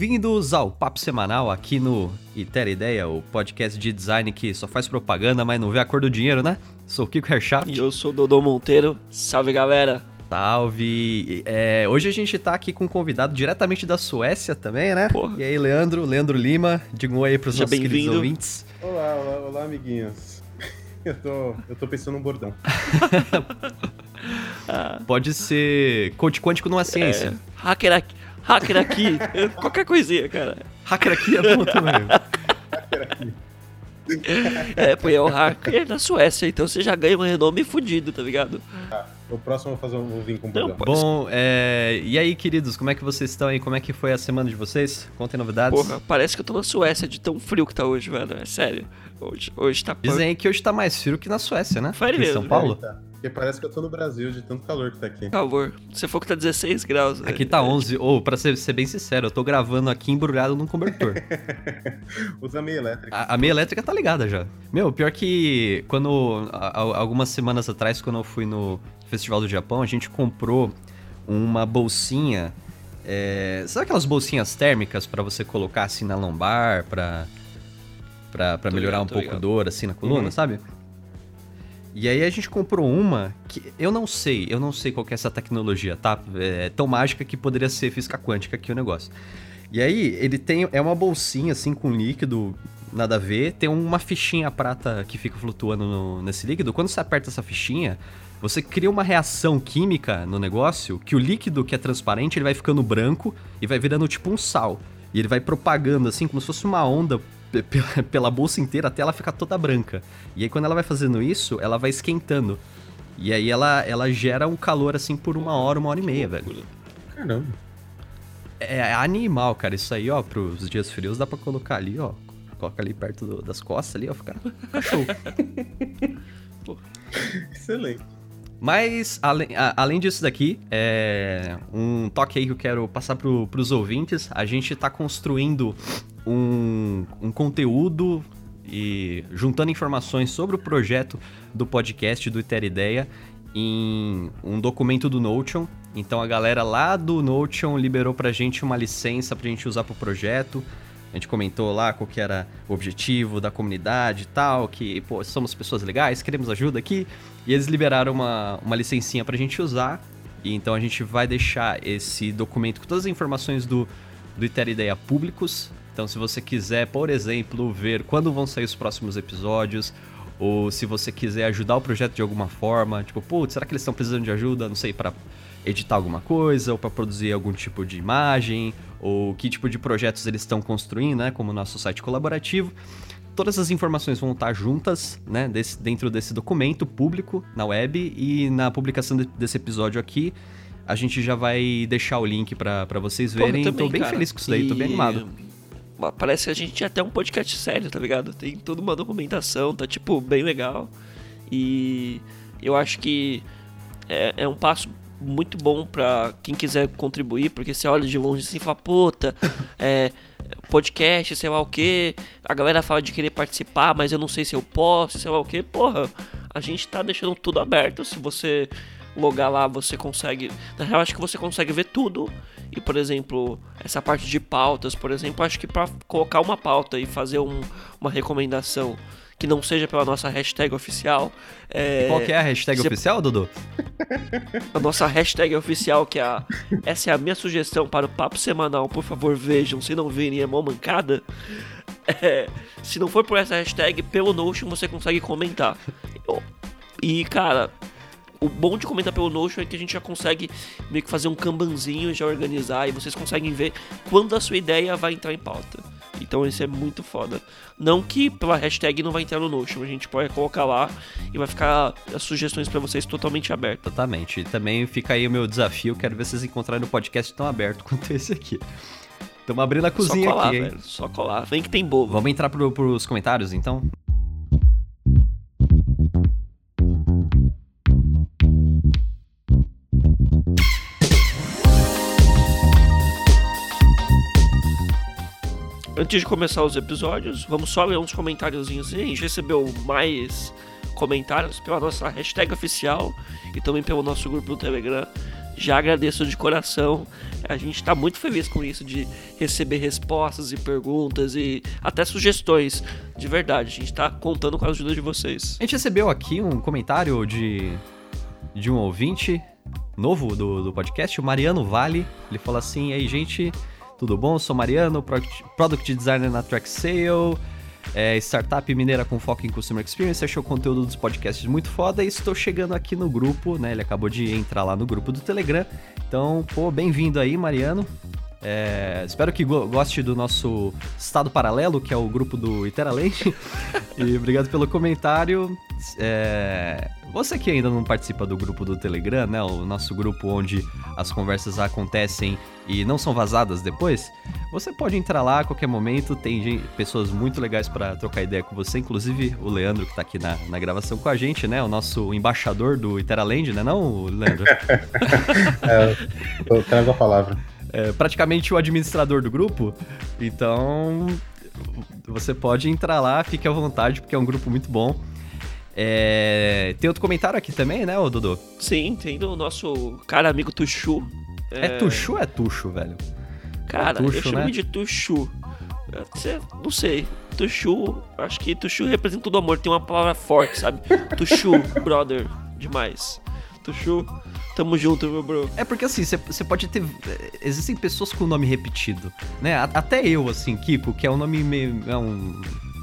Bem-vindos ao Papo Semanal aqui no Itera Ideia, o podcast de design que só faz propaganda, mas não vê a cor do dinheiro, né? Sou o Kiko Herschaft. E eu sou o Dodô Monteiro. Salve, galera! Salve! É, hoje a gente tá aqui com um convidado diretamente da Suécia também, né? Porra. E aí, Leandro, Leandro Lima, diga um oi pros Seja nossos queridos ouvintes. Olá, olá, olá, amiguinhos. Eu tô, eu tô pensando num bordão. Pode ser coach quântico numa ciência. É, hacker aqui, hacker aqui, qualquer coisinha, cara. Hacker aqui é bom também. É, pô, é o hacker da Suécia, então você já ganha um renome fudido, tá ligado? O próximo eu vou, fazer, um- vou vir com um Não, pô. Bom, é, e aí, queridos, como é que vocês estão aí? Como é que foi a semana de vocês? Contem novidades. Porra, parece que eu tô na Suécia de tão frio que tá hoje, velho. É sério. Hoje, hoje tá... Dizem aí que hoje tá mais frio que na Suécia, né? Sério Aqui em São mesmo? Paulo. Eita, Porque parece que eu tô no Brasil de tanto calor que tá aqui. Por favor, você for que tá 16 graus. Aqui né? tá 11. Ou, pra ser, ser bem sincero, eu tô gravando aqui embrulhado num cobertor. Usa meia elétrica. A, a meia elétrica tá ligada já. Meu, pior que quando. a- a- algumas semanas atrás, quando eu fui no Festival do Japão, a gente comprou uma bolsinha. é, sabe aquelas bolsinhas térmicas pra você colocar assim na lombar, pra, pra, pra melhorar ligado, um pouco a ligado. dor assim na coluna, Uhum. sabe? E aí a gente comprou uma que eu não sei, eu não sei qual é essa tecnologia, tá? É tão mágica que poderia ser física quântica aqui o negócio. E aí ele tem é uma bolsinha assim com líquido, nada a ver, tem uma fichinha prata que fica flutuando no- nesse líquido. Quando você aperta essa fichinha, você cria uma reação química no negócio que o líquido que é transparente ele vai ficando branco e vai virando tipo um sal. E ele vai propagando assim como se fosse uma onda pela bolsa inteira até ela ficar toda branca. E aí quando ela vai fazendo isso, ela vai esquentando. E aí ela, ela gera um calor assim por uma hora, uma hora e meia, velho. Caramba. É animal, cara. Isso aí, ó, pros dias frios dá pra colocar ali, ó. Coloca ali perto do- das costas ali, ó, fica, fica show. Excelente. Mas, além, além disso daqui, é um toque aí que eu quero passar pro, pros ouvintes. A gente tá construindo um, um conteúdo e juntando informações sobre o projeto do podcast do Iter Ideia em um documento do Notion. Então a galera lá do Notion liberou pra gente uma licença pra gente usar pro projeto. A gente comentou lá qual que era o objetivo da comunidade e tal, que, pô, somos pessoas legais, queremos ajuda aqui. E eles liberaram uma, uma licencinha pra gente usar. E então a gente vai deixar esse documento com todas as informações do, do Iter Ideia públicos. Então se você quiser, por exemplo, ver quando vão sair os próximos episódios, ou se você quiser ajudar o projeto de alguma forma, tipo, putz, será que eles estão precisando de ajuda, não sei, para editar alguma coisa, ou para produzir algum tipo de imagem, ou que tipo de projetos eles estão construindo, né, como o nosso site colaborativo. Todas as informações vão estar juntas, né, desse- dentro desse documento público na web e na publicação de- desse episódio aqui. A gente já vai deixar o link para vocês verem. também, tô bem cara. feliz com isso daí, tô bem E- animado. Parece que a gente tinha até um podcast sério, tá ligado? Tem toda uma documentação, tá tipo bem legal. E eu acho que é, é um passo muito bom pra quem quiser contribuir, porque você olha de longe assim e fala, puta, é, podcast, sei lá o que, a galera fala de querer participar, mas eu não sei se eu posso, sei lá o que, porra, a gente tá deixando tudo aberto, se você logar lá, você consegue, na real acho que você consegue ver tudo, e por exemplo, essa parte de pautas, por exemplo, acho que pra colocar uma pauta e fazer um- uma recomendação que não seja pela nossa hashtag oficial, é, Qual que é a hashtag você- oficial, Dudu? a nossa hashtag oficial, que é a. Essa é a minha sugestão para o papo semanal. Por favor, vejam. Se não virem, é mó mancada. É, se não for por essa hashtag, pelo Notion você consegue comentar. E, cara, o bom de comentar pelo Notion é que a gente já consegue meio que fazer um kanbanzinho, já organizar, e vocês conseguem ver quando a sua ideia vai entrar em pauta. Então isso é muito foda. Não que pela hashtag não vai entrar no Notion, a gente pode colocar lá e vai ficar as sugestões para vocês totalmente abertas. Exatamente. E também fica aí o meu desafio. Quero ver vocês encontrarem no podcast tão aberto quanto esse aqui. Estamos abrindo a cozinha só colar, aqui, velho. Só colar. Vem que tem bobo. Vamos entrar pro, pros comentários, então? Antes de começar os episódios, vamos só ler uns comentáriozinhos aí. A gente recebeu mais comentários pela nossa hashtag oficial e também pelo nosso grupo do Telegram. Já agradeço de coração. A gente está muito feliz com isso, de receber respostas e perguntas e até sugestões. De verdade, a gente está contando com a ajuda de vocês. A gente recebeu aqui um comentário de, de um ouvinte novo do, do podcast, o Mariano Vale. Ele fala assim: Ei, gente, tudo bom? Sou Mariano, Product, Designer na Track Sale. É, startup mineira com foco em Customer Experience, achou o conteúdo dos podcasts muito foda e estou chegando aqui no grupo, né? Ele acabou de entrar lá no grupo do Telegram. Então, pô, bem-vindo aí, Mariano. É, espero que go goste do nosso estado paralelo, que é o grupo do Iteralente. e obrigado pelo comentário. É, você que ainda não participa do grupo do Telegram, né? O nosso grupo onde as conversas acontecem e não são vazadas depois, você pode entrar lá a qualquer momento. Tem gente, pessoas muito legais para trocar ideia com você, inclusive o Leandro que tá aqui na, na gravação com a gente, né? O nosso embaixador do Iteraland, né? Não, Leandro? é, eu trago a palavra. É praticamente o administrador do grupo. Então, você pode entrar lá, fique à vontade, porque é um grupo muito bom. É... Tem outro comentário aqui também, né, ô Dudu? Sim, tem do nosso cara amigo Tuxu. É, é Tuxu ou é Tuxo, velho? Cara, é tuxo, eu chamo né? de Tuxu. Não sei. Tuxu, acho que Tuxu representa todo amor. Tem uma palavra forte, sabe? Tuxu, brother, demais. Tuxu, tamo junto, meu bro. É porque assim, você pode ter. Existem pessoas com nome repetido, né? Até eu, assim, Kiko, que é um nome meio. É um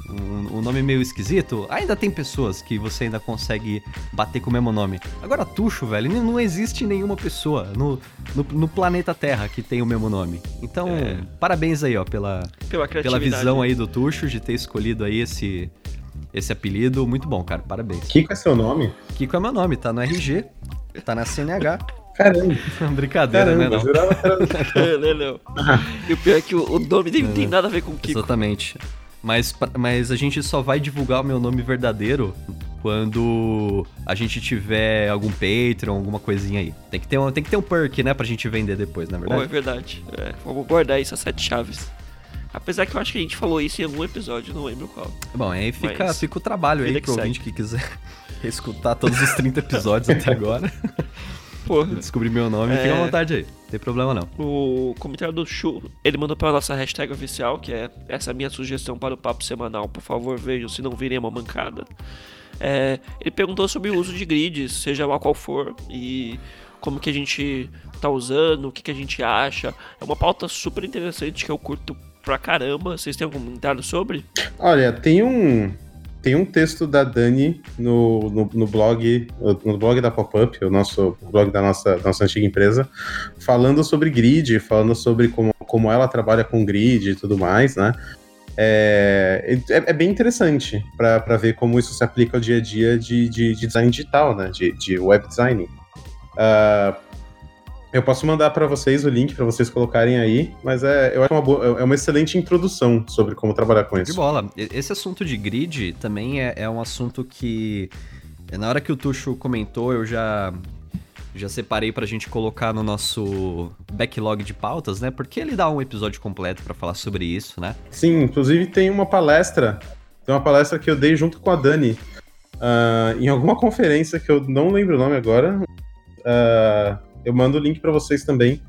um, um, nome meio esquisito, ainda tem pessoas que você ainda consegue bater com o mesmo nome. Agora, Tuxo, velho, não existe nenhuma pessoa no, no, no planeta Terra que tem o mesmo nome. Então, é. parabéns aí, ó, pela, pela, pela visão aí do Tuxo, de ter escolhido aí esse, esse apelido. Muito bom, cara, parabéns. Kiko é seu nome? Kiko é meu nome, tá no RG, tá na CNH. Caramba. Brincadeira, Caramba, né? Não. É, não, não. E o pior é que o, nome não tem nada a ver com o Kiko. Exatamente. Mas, mas a gente só vai divulgar o meu nome verdadeiro quando a gente tiver algum Patreon, alguma coisinha aí. Tem que ter um, tem que ter um perk, né, pra gente vender depois, na é verdade. Oh, é verdade. É, vamos guardar isso, as sete chaves. Apesar que eu acho que a gente falou isso em algum episódio, não lembro qual. Bom, aí fica, fica o trabalho aí pro ouvinte que quiser escutar todos os 30 episódios até agora. Porra. Descobrir meu nome, é... fica à vontade aí. Não tem problema não. O comentário do Chu, ele mandou pela nossa hashtag oficial, que é essa minha sugestão para o papo semanal. Por favor, vejam se não virem uma mancada. É, ele perguntou sobre o uso de grids, seja lá qual for, e como que a gente tá usando, o que, que a gente acha. É uma pauta super interessante que eu curto pra caramba. Vocês têm algum comentário sobre? Olha, tem um tem um texto da Dani no, no, no blog, no blog da Pop-Up, o nosso o blog da nossa, nossa antiga empresa, falando sobre grid, falando sobre como, como ela trabalha com grid e tudo mais, né? É, é, é bem interessante para ver como isso se aplica ao dia a dia de, de, de design digital, né? De, de web design. Uh, eu posso mandar para vocês o link para vocês colocarem aí, mas é, eu acho uma boa, é uma excelente introdução sobre como trabalhar com isso. De bola. Esse assunto de grid também é, é um assunto que na hora que o Tuxo comentou, eu já já separei pra gente colocar no nosso backlog de pautas, né? Porque ele dá um episódio completo para falar sobre isso, né? Sim, inclusive tem uma palestra, tem uma palestra que eu dei junto com a Dani uh, em alguma conferência que eu não lembro o nome agora. Uh, eu mando o link para vocês também,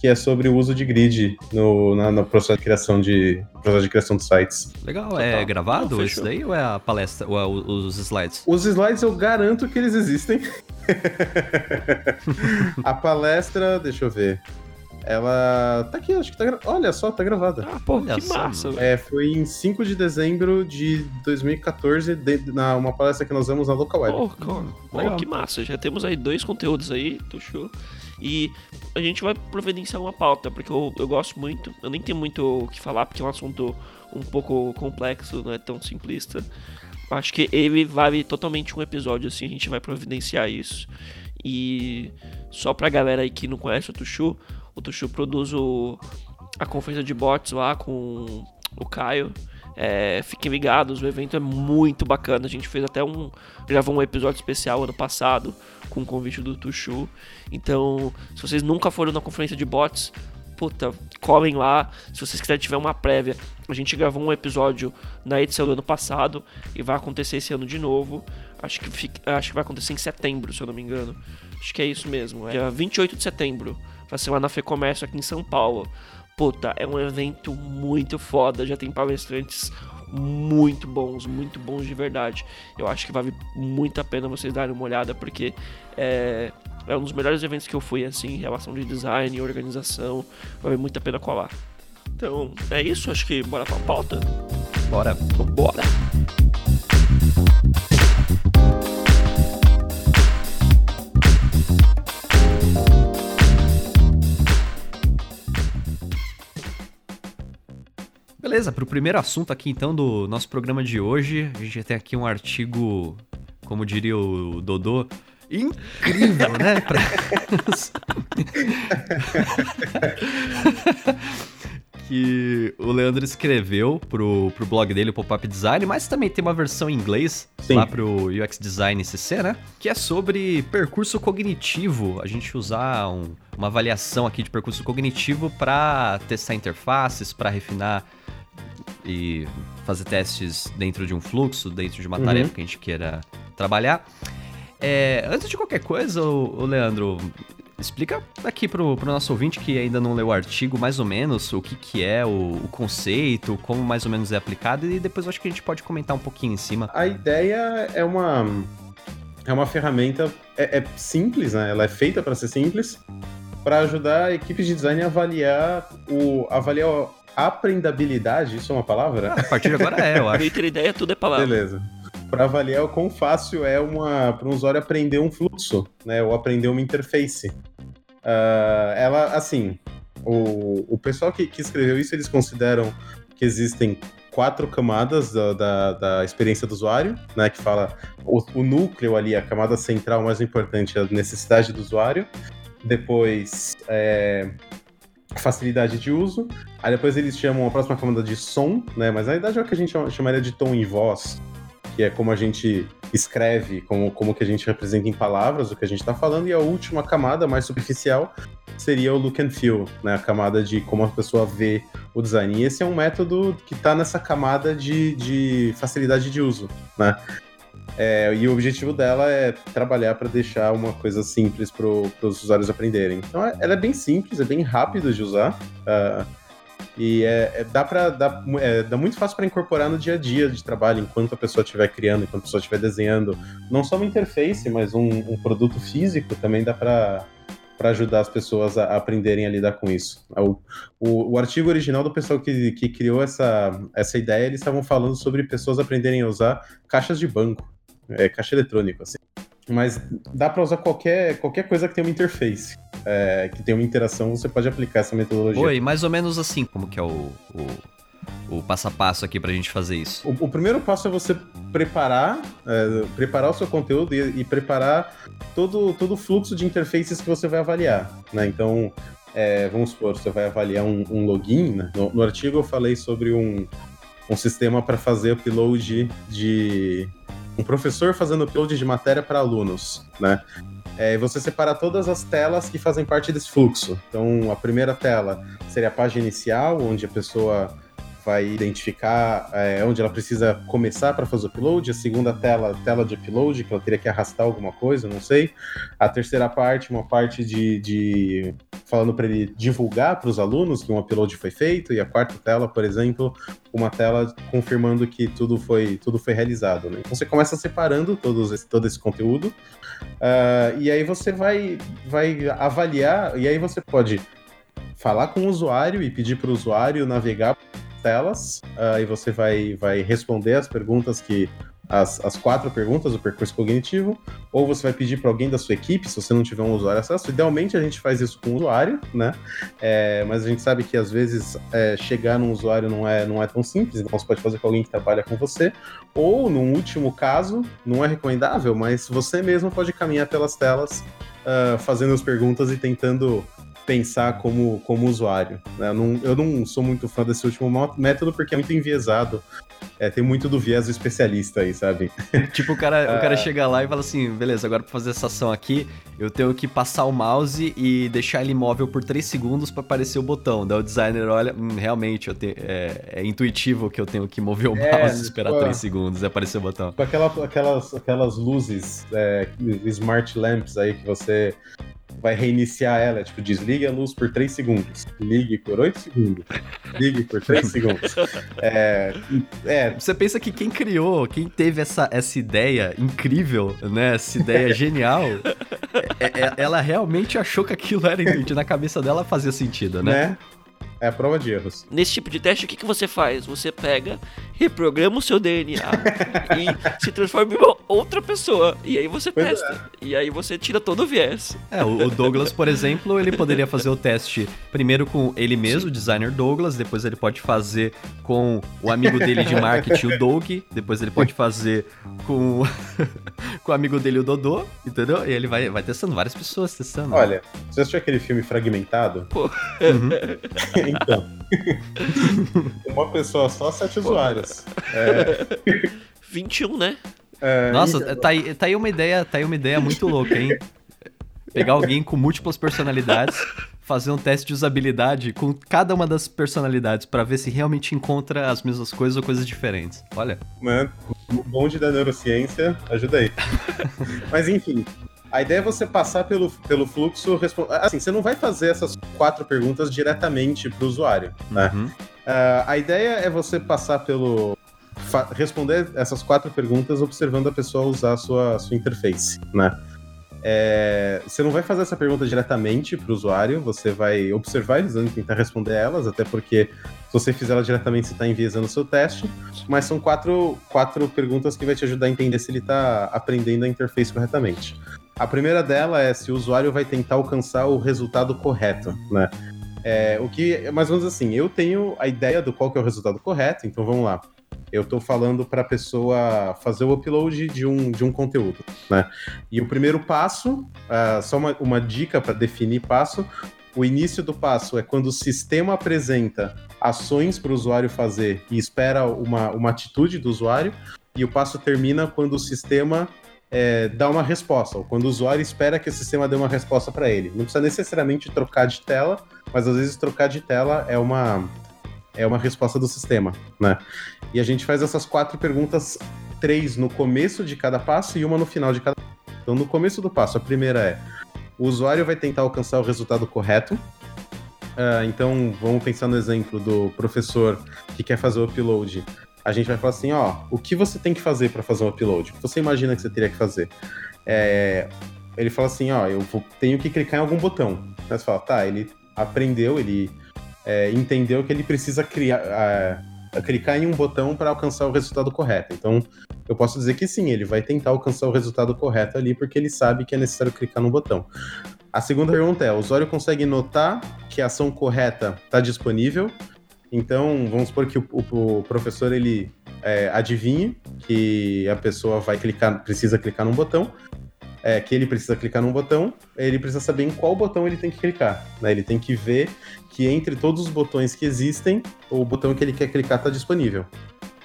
que é sobre o uso de grid no, na, no processo de criação de processo de criação de sites. Legal, Total. é gravado isso daí ou é a palestra, ou é os slides? Os slides eu garanto que eles existem. a palestra, deixa eu ver. Ela tá aqui, acho que tá gra... Olha só, tá gravada. Ah, pô, Olha que massa. É, foi em 5 de dezembro de 2014, de, na uma palestra que nós vamos na Local Web. Oh, que massa. Já temos aí dois conteúdos aí, tô show. E a gente vai providenciar uma pauta, porque eu, eu gosto muito. Eu nem tenho muito o que falar, porque é um assunto um pouco complexo, não é tão simplista. Acho que ele vale totalmente um episódio, assim, a gente vai providenciar isso. E só pra galera aí que não conhece o Tuxu, o Tuxu produz o, a conferência de bots lá com o Caio. É, fiquem ligados, o evento é muito bacana. A gente fez até um. gravou um episódio especial ano passado com o convite do Tuxu. Então, se vocês nunca foram na conferência de bots, puta, colhem lá. Se vocês quiserem tiver uma prévia, a gente gravou um episódio na edição do ano passado e vai acontecer esse ano de novo. Acho que, fica, acho que vai acontecer em setembro, se eu não me engano. Acho que é isso mesmo. É dia 28 de setembro. Vai ser lá na FEComércio aqui em São Paulo. Puta, é um evento muito foda. Já tem palestrantes muito bons, muito bons de verdade. Eu acho que vale muito a pena vocês darem uma olhada, porque é, é um dos melhores eventos que eu fui, assim, em relação de design e organização. Vale muito a pena colar. Então, é isso. Acho que bora pra pauta? Bora. Bora. Beleza, para o primeiro assunto aqui então do nosso programa de hoje, a gente tem aqui um artigo, como diria o Dodô, incrível, né? Pra... que o Leandro escreveu pro, pro blog dele, o Pop-Up Design, mas também tem uma versão em inglês Sim. lá pro UX Design CC, né? Que é sobre percurso cognitivo. A gente usar um, uma avaliação aqui de percurso cognitivo para testar interfaces, para refinar e fazer testes dentro de um fluxo, dentro de uma uhum. tarefa que a gente queira trabalhar. É, antes de qualquer coisa, o, Leandro, explica aqui pro, pro nosso ouvinte que ainda não leu o artigo, mais ou menos, o que, que é o, o, conceito, como mais ou menos é aplicado, e depois eu acho que a gente pode comentar um pouquinho em cima. A ideia é uma. É uma ferramenta. É, é simples, né? Ela é feita para ser simples, para ajudar equipes de design a avaliar o. avaliar aprendabilidade, isso é uma palavra? Ah, a partir de agora é, eu acho. Entre ideia, tudo é palavra. Beleza. Para avaliar o quão fácil é para um usuário aprender um fluxo, né? Ou aprender uma interface. Uh, ela, assim, o, o pessoal que, que escreveu isso, eles consideram que existem quatro camadas da, da, da, experiência do usuário, né? Que fala o, o, núcleo ali, a camada central mais importante, a necessidade do usuário. Depois, é, facilidade de uso. Aí depois eles chamam a próxima camada de som, né? Mas na verdade é o que a gente chamaria de tom e voz, que é como a gente escreve, como, como que a gente representa em palavras o que a gente está falando. E a última camada, mais superficial, seria o look and feel, né? A camada de como a pessoa vê o design. E esse é um método que está nessa camada de, de facilidade de uso, né? É, e o objetivo dela é trabalhar para deixar uma coisa simples para os usuários aprenderem. Então, é, ela é bem simples, é bem rápido de usar. Uh, e é, é, dá para dá, é, dá muito fácil para incorporar no dia a dia de trabalho, enquanto a pessoa estiver criando, enquanto a pessoa estiver desenhando. Não só uma interface, mas um, um produto físico também dá para para ajudar as pessoas a, aprenderem a lidar com isso. O, o, o, artigo original do pessoal que, que criou essa, essa ideia, eles estavam falando sobre pessoas aprenderem a usar caixas de banco é caixa eletrônico, assim. Mas dá para usar qualquer, qualquer coisa que tenha uma interface, é, que tenha uma interação, você pode aplicar essa metodologia. Oi, mais ou menos assim, como que é o, o, o passo a passo aqui pra gente fazer isso? O, o primeiro passo é você preparar, é, preparar o seu conteúdo e, e, preparar todo, todo o fluxo de interfaces que você vai avaliar, né? Então, é, vamos supor, você vai avaliar um, um login, né? no, no artigo eu falei sobre um, um sistema para fazer upload de um professor fazendo upload de matéria para alunos, né? É, você separa todas as telas que fazem parte desse fluxo. Então, a primeira tela seria a página inicial, onde a pessoa vai identificar é, onde ela precisa começar para fazer o upload. A segunda tela, tela de upload, que ela teria que arrastar alguma coisa, não sei. A terceira parte, uma parte de, de falando para ele divulgar para os alunos que um upload foi feito. E a quarta tela, por exemplo, uma tela confirmando que tudo foi, tudo foi realizado. Né? Então você começa separando todos esse, todo esse conteúdo. Uh, e aí você vai, vai avaliar, e aí você pode falar com o usuário e pedir para o usuário navegar telas, uh, e você vai, vai responder as perguntas que. As, as quatro perguntas do percurso cognitivo, ou você vai pedir para alguém da sua equipe, se você não tiver um usuário acesso. Idealmente a gente faz isso com o usuário, né? É, mas a gente sabe que às vezes é, chegar num usuário não é, não é tão simples, então você pode fazer com alguém que trabalha com você, ou num último caso, não é recomendável, mas você mesmo pode caminhar pelas telas uh, fazendo as perguntas e tentando pensar como, como usuário. Né? Eu, não, eu não sou muito fã desse último método porque é muito enviesado. É, tem muito do viés do especialista aí, sabe? Tipo, o cara, o cara chega lá e fala assim: beleza, agora pra fazer essa ação aqui, eu tenho que passar o mouse e deixar ele imóvel por 3 segundos para aparecer o botão. Daí o designer olha, hum, realmente, eu te, é, é, intuitivo que eu tenho que mover o é, mouse e esperar tipo, 3 segundos e aparecer o botão. Tipo aquela, aquelas, aquelas luzes, é, smart lamps aí que você vai reiniciar ela, tipo, desligue a luz por 3 segundos, ligue por 8 segundos, ligue por 3 segundos. É, é. Você pensa que quem criou, quem teve essa, essa ideia incrível, né, essa ideia genial, é, é, ela realmente achou que aquilo era na cabeça dela fazia sentido, né? né? É a prova de erros. Nesse tipo de teste, o que, que você faz? Você pega, reprograma o seu DNA e se transforma em uma outra pessoa. E aí você pois testa. É. E aí você tira todo o viés. É, o Douglas, por exemplo, ele poderia fazer o teste primeiro com ele mesmo, o designer Douglas, depois ele pode fazer com o amigo dele de marketing, o Doug, depois ele pode fazer com, com o amigo dele, o Dodô, entendeu? E ele vai, vai testando, várias pessoas testando. Olha, você assistiu aquele filme Fragmentado? Pô. Uhum. Então. Uma pessoa só, sete Pô, usuários. É... 21, né? É, Nossa, então... tá, aí, tá aí uma ideia, tá aí uma ideia muito louca, hein? Pegar alguém com múltiplas personalidades, fazer um teste de usabilidade com cada uma das personalidades para ver se realmente encontra as mesmas coisas ou coisas diferentes. Olha. Mano, o bonde da neurociência, ajuda aí. Mas enfim, a ideia é você passar pelo, pelo fluxo. Assim, você não vai fazer essas quatro perguntas diretamente para o usuário. Né? Uhum. Uh, a ideia é você passar pelo. responder essas quatro perguntas observando a pessoa usar a sua, a sua interface. Né? É, você não vai fazer essa pergunta diretamente para o usuário, você vai observar eles de tentar responder elas, até porque se você fizer ela diretamente, você está enviesando o seu teste. Mas são quatro, quatro perguntas que vai te ajudar a entender se ele está aprendendo a interface corretamente. A primeira dela é se o usuário vai tentar alcançar o resultado correto, né? É, o que mais ou menos assim, eu tenho a ideia do qual que é o resultado correto, então vamos lá. Eu estou falando para a pessoa fazer o upload de um, de um conteúdo, né? E o primeiro passo, uh, só uma, uma dica para definir passo, o início do passo é quando o sistema apresenta ações para o usuário fazer e espera uma, uma atitude do usuário, e o passo termina quando o sistema é, uma resposta, ou quando o usuário espera que o sistema dê uma resposta para ele. Não precisa necessariamente trocar de tela, mas às vezes trocar de tela é uma, é uma resposta do sistema, né? E a gente faz essas quatro perguntas, três no começo de cada passo e uma no final de cada. Então, no começo do passo, a primeira é: o usuário vai tentar alcançar o resultado correto. Uh, então, vamos pensar no exemplo do professor que quer fazer o upload a gente vai falar assim, ó, o que você tem que fazer para fazer um upload? O que você imagina que você teria que fazer? É, ele fala assim, ó, eu vou, tenho que clicar em algum botão. Aí você fala, tá, ele aprendeu, ele é, entendeu que ele precisa criar, é, clicar em um botão para alcançar o resultado correto. Então, eu posso dizer que sim, ele vai tentar alcançar o resultado correto ali, porque ele sabe que é necessário clicar no botão. A segunda pergunta é: o usuário consegue notar que a ação correta está disponível então, vamos supor que o, o, professor ele é, adivinhe que a pessoa vai clicar, precisa clicar num botão, é, que ele precisa clicar num botão, ele precisa saber em qual botão ele tem que clicar. Né? Ele tem que ver que entre todos os botões que existem, o botão que ele quer clicar está disponível.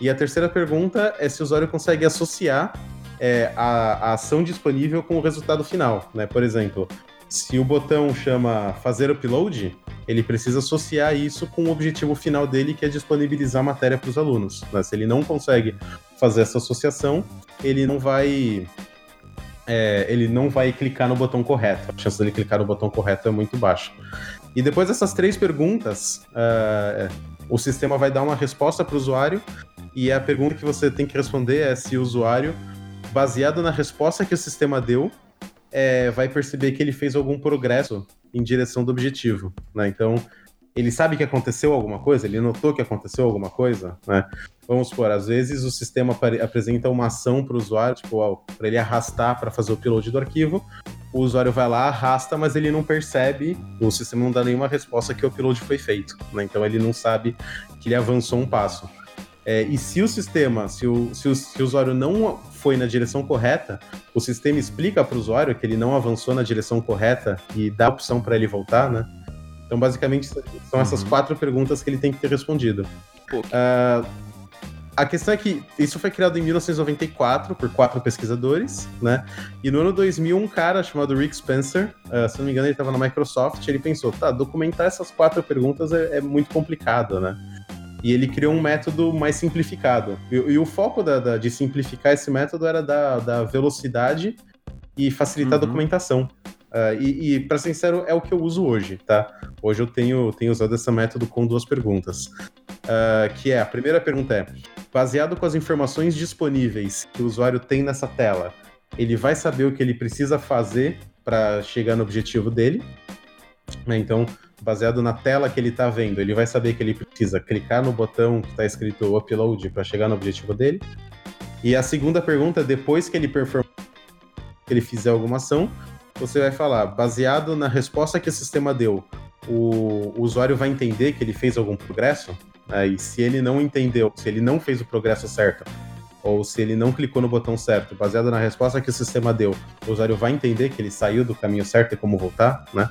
E a terceira pergunta é se o usuário consegue associar é, a, a, ação disponível com o resultado final. Né? Por exemplo, se o botão chama fazer upload, ele precisa associar isso com o objetivo final dele, que é disponibilizar matéria para os alunos. Né? Se ele não consegue fazer essa associação, ele não vai é, ele não vai clicar no botão correto. A chance dele clicar no botão correto é muito baixa. E depois dessas três perguntas, uh, o sistema vai dar uma resposta para o usuário e a pergunta que você tem que responder é se o usuário, baseado na resposta que o sistema deu, é, vai perceber que ele fez algum progresso em direção do objetivo, né? Então, ele sabe que aconteceu alguma coisa, ele notou que aconteceu alguma coisa, né? Vamos supor, às vezes o sistema apresenta uma ação para o usuário, tipo, para ele arrastar para fazer o upload do arquivo, o usuário vai lá, arrasta, mas ele não percebe, o sistema não dá nenhuma resposta que o upload foi feito, né? Então ele não sabe que ele avançou um passo. É, e se o sistema, se o, se o, se o usuário não foi na direção correta, o sistema explica para o usuário que ele não avançou na direção correta e dá a opção para ele voltar, né? Então, basicamente, são essas Uhum. quatro perguntas que ele tem que ter respondido. Ah, a questão é que isso foi criado em 1994 por quatro pesquisadores, né? E no ano 2000, um cara chamado Rick Spencer, ah, se não me engano, ele estava na Microsoft, ele pensou, tá, documentar essas quatro perguntas é, é muito complicado, né? E ele criou um método mais simplificado. E, e o foco da- da- de simplificar esse método era da, da velocidade e facilitar a Uhum. documentação. Ah, e, e para ser sincero, é o que eu uso hoje, tá? Hoje eu tenho, tenho usado esse método com duas perguntas. Ah, que é, a primeira pergunta é, baseado com as informações disponíveis que o usuário tem nessa tela, ele vai saber o que ele precisa fazer para chegar no objetivo dele. Né? Então, baseado na tela que ele está vendo, ele vai saber que ele precisa clicar no botão que está escrito upload para chegar no objetivo dele. E a segunda pergunta, depois que ele performar, que ele fizer alguma ação, você vai falar, baseado na resposta que o sistema deu, o, o usuário vai entender que ele fez algum progresso? e se ele não entendeu, se ele não fez o progresso certo, ou se ele não clicou no botão certo, baseado na resposta que o sistema deu, o usuário vai entender que ele saiu do caminho certo e como voltar, né?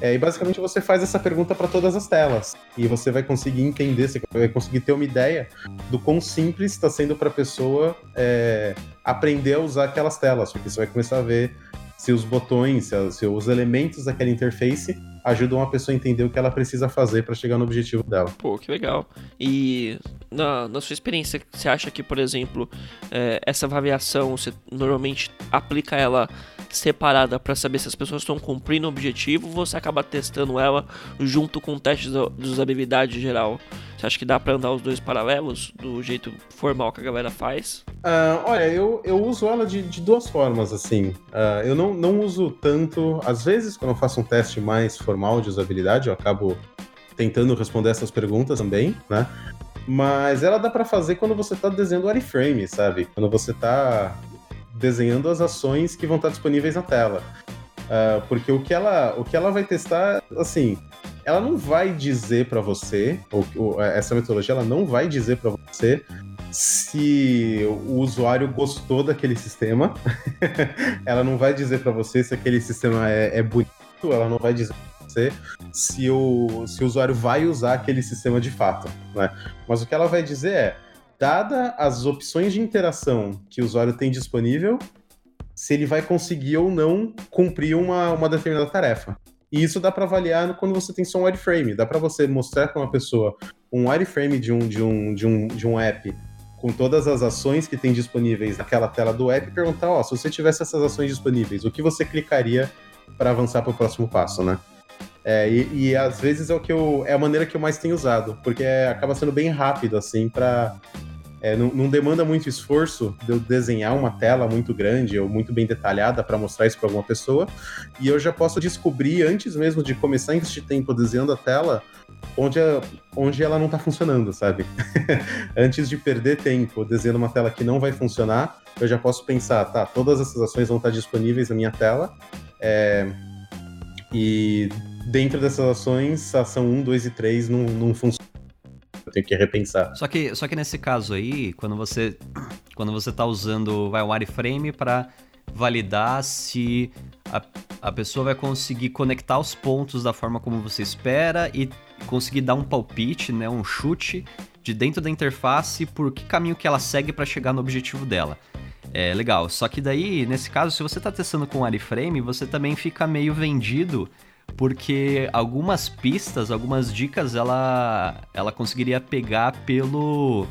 É, e basicamente você faz essa pergunta para todas as telas. E você vai conseguir entender, você vai conseguir ter uma ideia do quão simples está sendo para a pessoa é, aprender a usar aquelas telas. Porque você vai começar a ver se os botões, se, os elementos daquela interface ajudam a pessoa a entender o que ela precisa fazer para chegar no objetivo dela. Pô, que legal. E na, na sua experiência, você acha que, por exemplo, é, essa variação, você normalmente aplica ela separada para saber se as pessoas estão cumprindo o objetivo você acaba testando ela junto com o teste de de usabilidade geral? Você acha que dá para andar os dois paralelos do jeito formal que a galera faz? Ah, olha, eu, eu uso ela de, de duas formas, assim. Ah, eu não, não uso tanto. Às vezes, quando eu faço um teste mais formal de usabilidade, eu acabo tentando responder essas perguntas também, né? Mas ela dá pra fazer quando você tá desenhando wireframe, sabe? Quando você tá desenhando as ações que vão estar disponíveis na tela. Ah, porque o que, ela, o que ela vai testar, assim, ela não vai dizer pra você, ou, ou, essa metodologia, ela não vai dizer pra você se o usuário gostou daquele sistema. ela não vai dizer pra você se aquele sistema é, é bonito, ela não vai dizer se o, se o usuário vai usar aquele sistema de fato. Né? Mas o que ela vai dizer é, dada as opções de interação que o usuário tem disponível, se ele vai conseguir ou não cumprir uma, uma determinada tarefa. E isso dá para avaliar quando você tem só um wireframe. Dá para você mostrar para uma pessoa um wireframe de um, de, um, de, um, de um app com todas as ações que tem disponíveis naquela tela do app e perguntar, ó, se você tivesse essas ações disponíveis, o que você clicaria para avançar para o próximo passo, né? É, e, e, às vezes é o que eu é a maneira que eu mais tenho usado, porque acaba sendo bem rápido assim para é, não, não, demanda muito esforço de eu desenhar uma tela muito grande ou muito bem detalhada para mostrar isso para alguma pessoa, e eu já posso descobrir antes mesmo de começar a investir tempo desenhando a tela onde, a, onde ela não está funcionando, sabe? antes de perder tempo desenhando uma tela que não vai funcionar, eu já posso pensar, tá, todas essas ações vão estar disponíveis na minha tela, é, e dentro dessas ações, a ação 1, 2 e 3 não, não funciona eu tenho que repensar. Só que, só que nesse caso aí, quando você quando você tá usando vai, o wireframe para validar se a, a pessoa vai conseguir conectar os pontos da forma como você espera e conseguir dar um palpite, né, um chute de dentro da interface por que caminho que ela segue para chegar no objetivo dela. É legal. Só que daí, nesse caso, se você tá testando com wireframe, você também fica meio vendido porque algumas pistas, algumas dicas, ela, ela conseguiria pegar pelo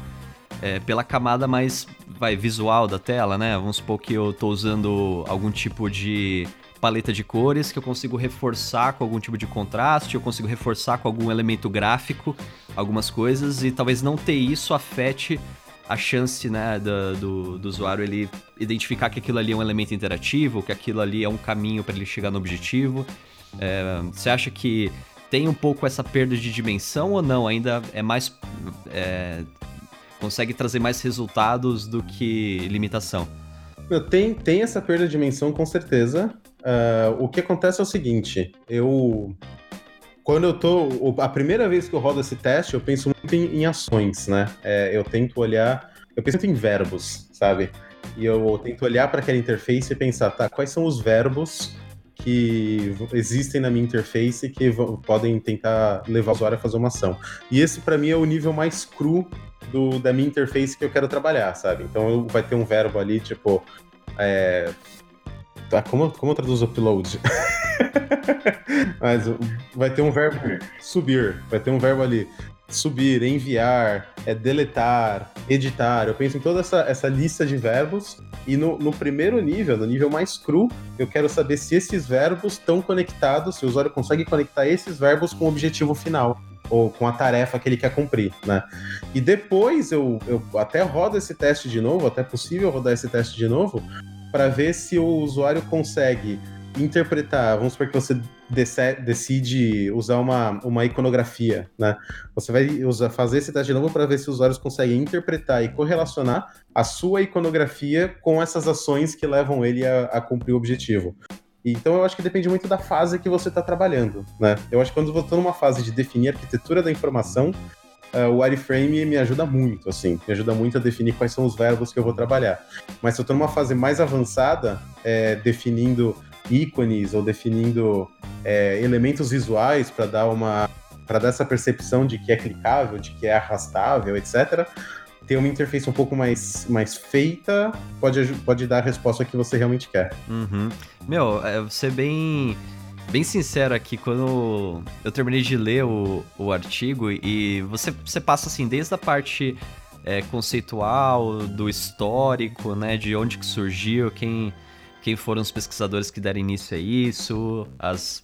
é, pela camada mais vai, visual da tela, né? Vamos supor que eu tô usando algum tipo de paleta de cores que eu consigo reforçar com algum tipo de contraste, eu consigo reforçar com algum elemento gráfico, algumas coisas, e talvez não ter isso afete a chance né, do, do, do usuário ele identificar que aquilo ali é um elemento interativo, que aquilo ali é um caminho para ele chegar no objetivo. É, você acha que tem um pouco essa perda de dimensão ou não? Ainda é mais. É, consegue trazer mais resultados do que limitação? Tem, tem essa perda de dimensão, com certeza. Uh, o que acontece é o seguinte: eu. Quando eu tô. A primeira vez que eu rodo esse teste, eu penso muito em, em ações, né? É, eu tento olhar. Eu penso muito em verbos, sabe? E eu tento olhar para aquela interface e pensar, tá, quais são os verbos que existem na minha interface que podem tentar levar o usuário a fazer uma ação. E esse, para mim, é o nível mais cru do, da minha interface que eu quero trabalhar, sabe? Então vai ter um verbo ali, tipo. É... Tá, como, como eu traduzo upload? Mas vai ter um verbo subir, vai ter um verbo ali subir, enviar, é, deletar, editar. Eu penso em toda essa, essa lista de verbos e no, no, primeiro nível, no nível mais cru, eu quero saber se esses verbos estão conectados, se o usuário consegue conectar esses verbos com o objetivo final ou com a tarefa que ele quer cumprir, né? E depois eu, eu até rodo esse teste de novo, até é possível rodar esse teste de novo, para ver se o usuário consegue interpretar, vamos supor que você decide usar uma, uma iconografia, né? Você vai usar, fazer esse teste de novo para ver se os usuários conseguem interpretar e correlacionar a sua iconografia com essas ações que levam ele a, a cumprir o objetivo. Então eu acho que depende muito da fase que você está trabalhando, né? Eu acho que quando estou numa fase de definir a arquitetura da informação, uh, o wireframe me ajuda muito, assim, me ajuda muito a definir quais são os verbos que eu vou trabalhar. Mas se eu estou numa fase mais avançada, é, definindo ícones ou definindo é, elementos visuais para dar uma para dar essa percepção de que é clicável, de que é arrastável, etc. Ter uma interface um pouco mais, mais feita pode, pode dar a resposta que você realmente quer. Uhum. Meu, é, ser bem bem sincero aqui, quando eu terminei de ler o, o artigo e você, você passa assim, desde a parte é, conceitual, do histórico, né, de onde que surgiu, quem, quem foram os pesquisadores que deram início a isso, as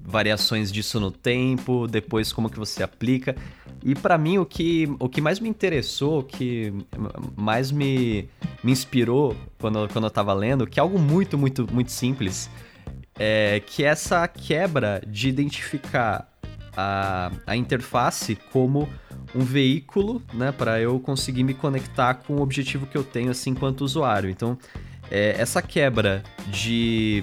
variações disso no tempo, depois como que você aplica. E para mim o que, o que mais me interessou, o que mais me, me inspirou quando, quando eu tava lendo, que é algo muito, muito, muito simples, é que essa quebra de identificar a, a interface como um veículo, né, para eu conseguir me conectar com o objetivo que eu tenho assim enquanto usuário. Então, é, essa quebra de.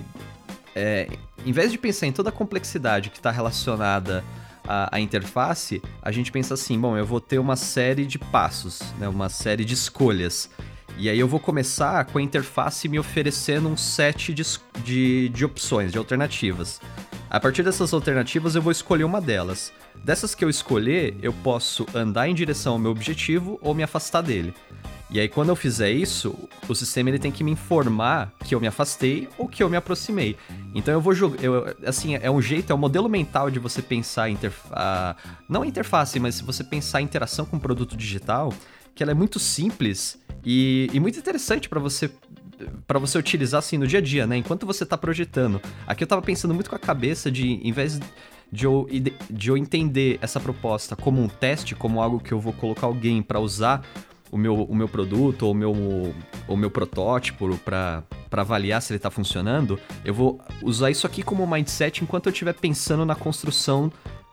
É, em vez de pensar em toda a complexidade que está relacionada à, à, interface, a gente pensa assim: bom, eu vou ter uma série de passos, né, uma série de escolhas. E aí eu vou começar com a interface me oferecendo um set de, de, de opções, de alternativas. A partir dessas alternativas eu vou escolher uma delas. Dessas que eu escolher, eu posso andar em direção ao meu objetivo ou me afastar dele. E aí, quando eu fizer isso, o sistema ele tem que me informar que eu me afastei ou que eu me aproximei. Então eu vou jogar. Assim, é um jeito, é um modelo mental de você pensar a. Não a interface, mas se você pensar a interação com o produto digital, que ela é muito simples e, e muito interessante para você para você utilizar assim no dia a dia, né? Enquanto você tá projetando. Aqui eu tava pensando muito com a cabeça de, em vez de eu, de eu entender essa proposta como um teste, como algo que eu vou colocar alguém para usar o meu, o meu produto ou o meu, o meu protótipo para avaliar se ele está funcionando, eu vou usar isso aqui como mindset enquanto eu estiver pensando na construção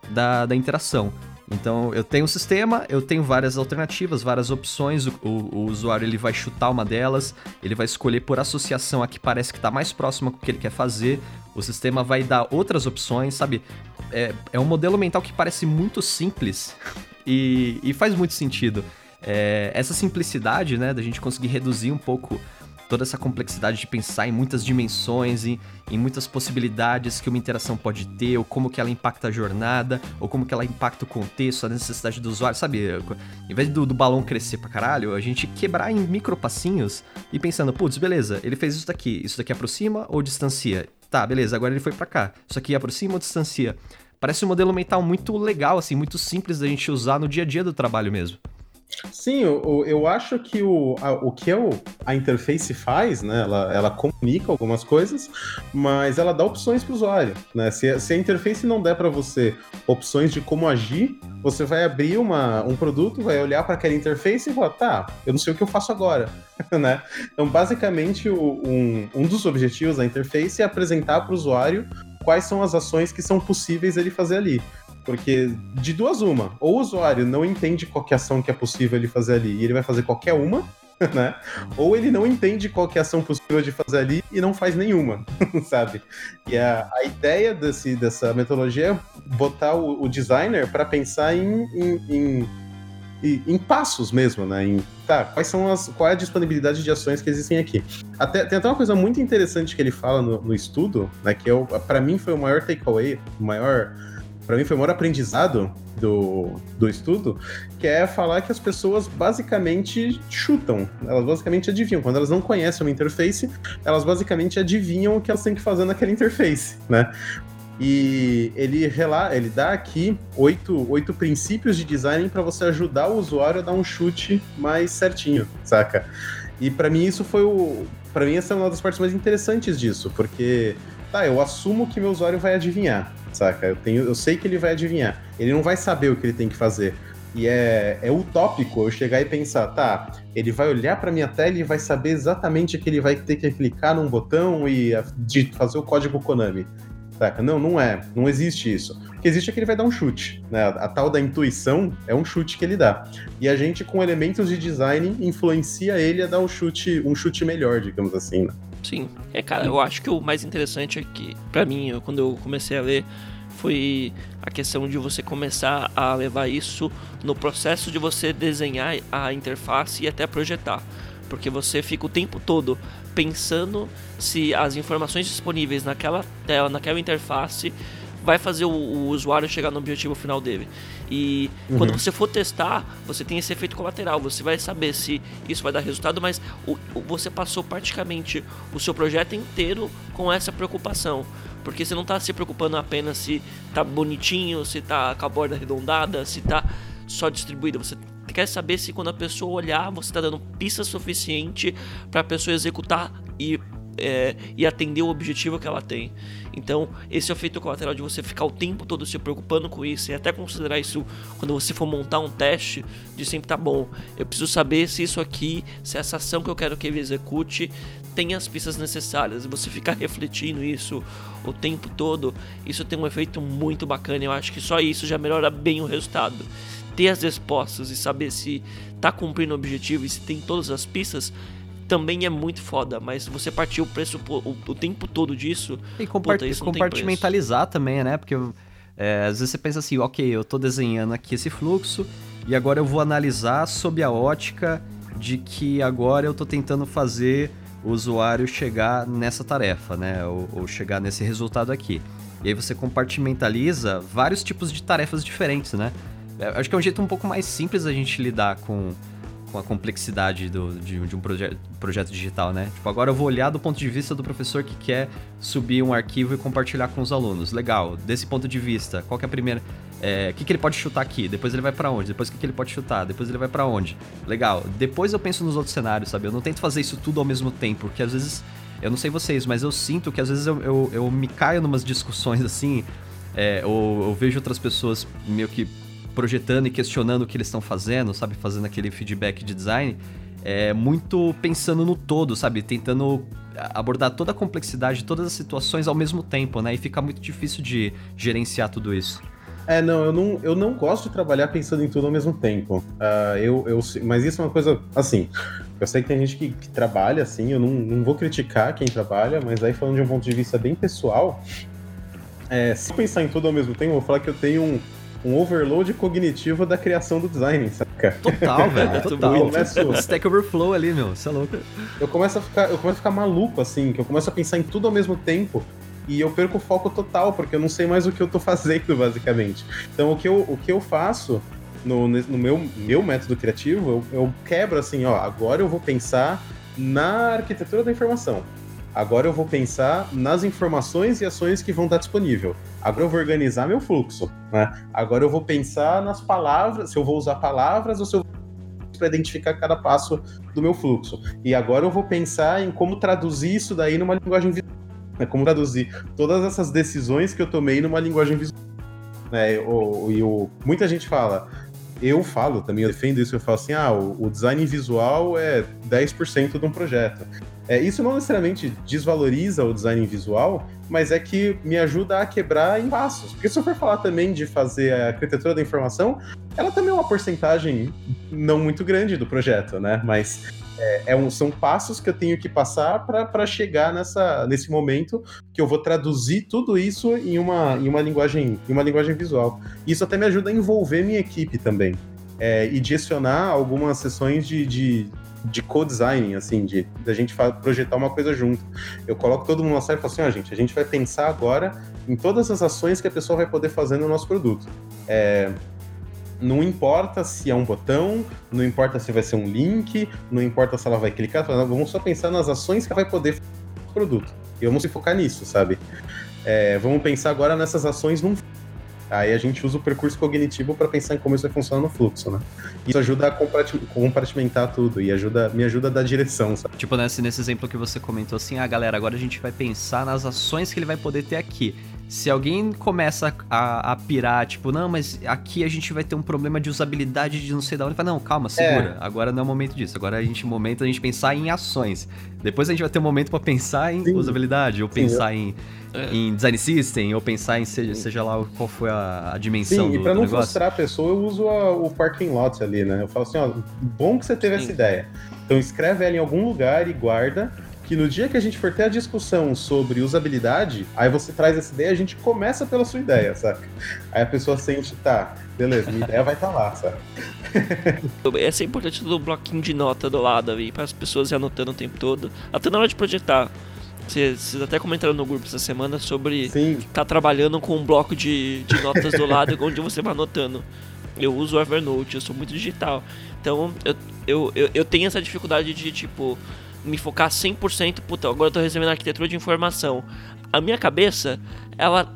da, da interação. Então eu tenho um sistema, eu tenho várias alternativas, várias opções. O, o, o, usuário ele vai chutar uma delas, ele vai escolher por associação a que parece que está mais próxima com o que ele quer fazer. O sistema vai dar outras opções, sabe? É, é um modelo mental que parece muito simples e, e faz muito sentido. É, essa simplicidade, né, da gente conseguir reduzir um pouco toda essa complexidade de pensar em muitas dimensões e em muitas possibilidades que uma interação pode ter, ou como que ela impacta a jornada, ou como que ela impacta o contexto, a necessidade do usuário, sabe? Em vez do, do balão crescer pra caralho, a gente quebrar em micro passinhos e pensando, putz, beleza, ele fez isso daqui, isso daqui aproxima ou distancia? Tá, beleza, agora ele foi para cá. Isso aqui aproxima ou distancia? Parece um modelo mental muito legal, assim, muito simples da gente usar no dia a dia do trabalho mesmo. Sim, eu, eu acho que o, a, o que eu, a interface faz, né? Ela, ela comunica algumas coisas, mas ela dá opções para o usuário. Né? Se, se a interface não der para você opções de como agir, você vai abrir uma, um produto, vai olhar para aquela interface e falar, tá, eu não sei o que eu faço agora. né? Então, basicamente, o, um, um dos objetivos da interface é apresentar para o usuário quais são as ações que são possíveis ele fazer ali. Porque de duas uma, ou o usuário não entende qualquer ação que é possível ele fazer ali e ele vai fazer qualquer uma, né? Ou ele não entende qual é ação possível de fazer ali e não faz nenhuma, sabe? E a, a ideia desse, dessa metodologia é botar o, o designer para pensar em, em, em, em, passos mesmo, né? Em tá, quais são as. qual é a disponibilidade de ações que existem aqui. Até, tem até uma coisa muito interessante que ele fala no, no estudo, né? Que é para mim foi o maior takeaway, o maior. Para mim foi o maior aprendizado do, do estudo, que é falar que as pessoas basicamente chutam, elas basicamente adivinham. Quando elas não conhecem uma interface, elas basicamente adivinham o que elas têm que fazer naquela interface, né? E ele, rela, ele dá aqui oito, oito princípios de design para você ajudar o usuário a dar um chute mais certinho, saca? E para mim isso foi o. para mim essa é uma das partes mais interessantes disso, porque tá, eu assumo que meu usuário vai adivinhar, saca? Eu, tenho, eu sei que ele vai adivinhar. Ele não vai saber o que ele tem que fazer. E é, é utópico eu chegar e pensar, tá, ele vai olhar para minha tela e vai saber exatamente que ele vai ter que clicar num botão e de fazer o código Konami. Saca? Não, não é. Não existe isso. O que existe é que ele vai dar um chute. Né? A, a, tal da intuição é um chute que ele dá. E a gente, com elementos de design, influencia ele a dar um chute, um chute melhor, digamos assim. Né? Sim. É, cara, eu acho que o mais interessante é que, para mim, eu, quando eu comecei a ler, foi a questão de você começar a levar isso no processo de você desenhar a interface e até projetar. Porque você fica o tempo todo pensando se as informações disponíveis naquela tela, naquela interface, vai fazer o, o usuário chegar no objetivo final dele. E uhum. quando você for testar, você tem esse efeito colateral. Você vai saber se isso vai dar resultado, mas o, o, você passou praticamente o seu projeto inteiro com essa preocupação. Porque você não está se preocupando apenas se está bonitinho, se está com a borda arredondada, se está só distribuída. Você quer saber se quando a pessoa olhar, você está dando pista suficiente para a pessoa executar e, é, e atender o objetivo que ela tem. Então, esse é o efeito colateral de você ficar o tempo todo se preocupando com isso e até considerar isso quando você for montar um teste, de sempre tá bom. Eu preciso saber se isso aqui, se essa ação que eu quero que ele execute tem as pistas necessárias. Você ficar refletindo isso o tempo todo, isso tem um efeito muito bacana. Eu acho que só isso já melhora bem o resultado ter as respostas e saber se tá cumprindo o objetivo e se tem todas as pistas também é muito foda, mas você partir o preço o, o tempo todo disso. E compart puta, compartimentalizar também, né? Porque é, às vezes você pensa assim, ok, eu tô desenhando aqui esse fluxo e agora eu vou analisar sob a ótica de que agora eu tô tentando fazer o usuário chegar nessa tarefa, né? Ou, ou chegar nesse resultado aqui. E aí você compartimentaliza vários tipos de tarefas diferentes, né? É, acho que é um jeito um pouco mais simples a gente lidar com, com a complexidade do, de, de um proje projeto digital, né? Tipo, agora eu vou olhar do ponto de vista do professor que quer subir um arquivo e compartilhar com os alunos. Legal, desse ponto de vista, qual que é a primeira... É, o que, que ele pode chutar aqui? Depois ele vai para onde? Depois o que, que ele pode chutar? Depois ele vai para onde? Legal. Depois eu penso nos outros cenários, sabe? Eu não tento fazer isso tudo ao mesmo tempo, porque às vezes... Eu não sei vocês, mas eu sinto que às vezes eu, eu, eu me caio numas discussões assim, é, ou eu vejo outras pessoas meio que projetando e questionando o que eles estão fazendo, sabe? Fazendo aquele feedback de design. É muito pensando no todo, sabe? Tentando abordar toda a complexidade, todas as situações ao mesmo tempo, né? E fica muito difícil de gerenciar tudo isso. É, não, eu não, eu não gosto de trabalhar pensando em tudo ao mesmo tempo. Uh, eu, eu, mas isso é uma coisa, assim, eu sei que tem gente que, que trabalha assim, eu não, não vou criticar quem trabalha, mas aí falando de um ponto de vista bem pessoal, é, se pensar em tudo ao mesmo tempo, eu vou falar que eu tenho um, um overload cognitivo da criação do design, saca? Total, velho, total. Eu começo... Stack Overflow ali, meu, você é louco. Eu começo, a ficar, eu começo a ficar maluco, assim, que eu começo a pensar em tudo ao mesmo tempo e eu perco o foco total, porque eu não sei mais o que eu tô fazendo, basicamente. Então, o que eu, o que eu faço no, no meu, meu método criativo, eu, eu quebro assim, ó, agora eu vou pensar na arquitetura da informação. Agora eu vou pensar nas informações e ações que vão estar disponível. Agora eu vou organizar meu fluxo. Né? Agora eu vou pensar nas palavras, se eu vou usar palavras ou se eu para identificar cada passo do meu fluxo. E agora eu vou pensar em como traduzir isso daí numa linguagem visual. Né? Como traduzir todas essas decisões que eu tomei numa linguagem visual. Né? O, e o, muita gente fala, eu falo também, eu defendo isso, eu falo assim, ah, o, o design visual é 10% de um projeto. É, isso não necessariamente desvaloriza o design visual, mas é que me ajuda a quebrar em passos. Porque se eu for falar também de fazer a arquitetura da informação, ela também é uma porcentagem não muito grande do projeto, né? Mas é, é um, são passos que eu tenho que passar para chegar nessa, nesse momento que eu vou traduzir tudo isso em uma, em uma linguagem em uma linguagem visual. Isso até me ajuda a envolver minha equipe também. é, e direcionar algumas sessões de, de, de co-design, assim, de da gente projetar uma coisa junto. Eu coloco todo mundo na sala e falo assim, ó, oh, gente, a gente vai pensar agora em todas as ações que a pessoa vai poder fazer no nosso produto. É, não importa se é um botão, não importa se vai ser um link, não importa se ela vai clicar, vamos só pensar nas ações que ela vai poder fazer no produto. E vamos se focar nisso, sabe? É, vamos pensar agora nessas ações num Aí a gente usa o percurso cognitivo para pensar em como isso vai funcionar no fluxo, né? Isso ajuda a compartimentar tudo e ajuda, me ajuda a dar direção, sabe? Tipo, nesse, nesse exemplo que você comentou assim, ah, galera, agora a gente vai pensar nas ações que ele vai poder ter aqui. Se alguém começa a, a pirar, tipo, não, mas aqui a gente vai ter um problema de usabilidade de não sei da onde, fala, não, calma, segura. É. Agora não é o momento disso. Agora a gente momento a gente pensar em ações. Depois a gente vai ter um momento para pensar em Sim. usabilidade ou Sim, pensar eu... em é. em design system ou pensar em seja, seja lá qual foi a, a dimensão Sim, do, e pra não negócio. frustrar a pessoa, eu uso a, o parking lot ali, né? Eu falo assim, ó, bom que você teve Sim. essa ideia. Então escreve ela em algum lugar e guarda que no dia que a gente for ter a discussão sobre usabilidade, aí você traz essa ideia, a gente começa pela sua ideia, saca? Aí a pessoa sente, tá, beleza, minha ideia vai estar tá lá, sabe? Essa é importante do bloquinho de nota do lado ali, para as pessoas ir anotando o tempo todo, até na hora de projetar. Vocês até comentaram no grupo essa semana sobre estar tá trabalhando com um bloco de, de notas do lado onde você vai anotando. Eu uso o Evernote, eu sou muito digital. Então eu, eu, eu, eu tenho essa dificuldade de, tipo, me focar 100%. Puta, agora eu tô recebendo arquitetura de informação. A minha cabeça, ela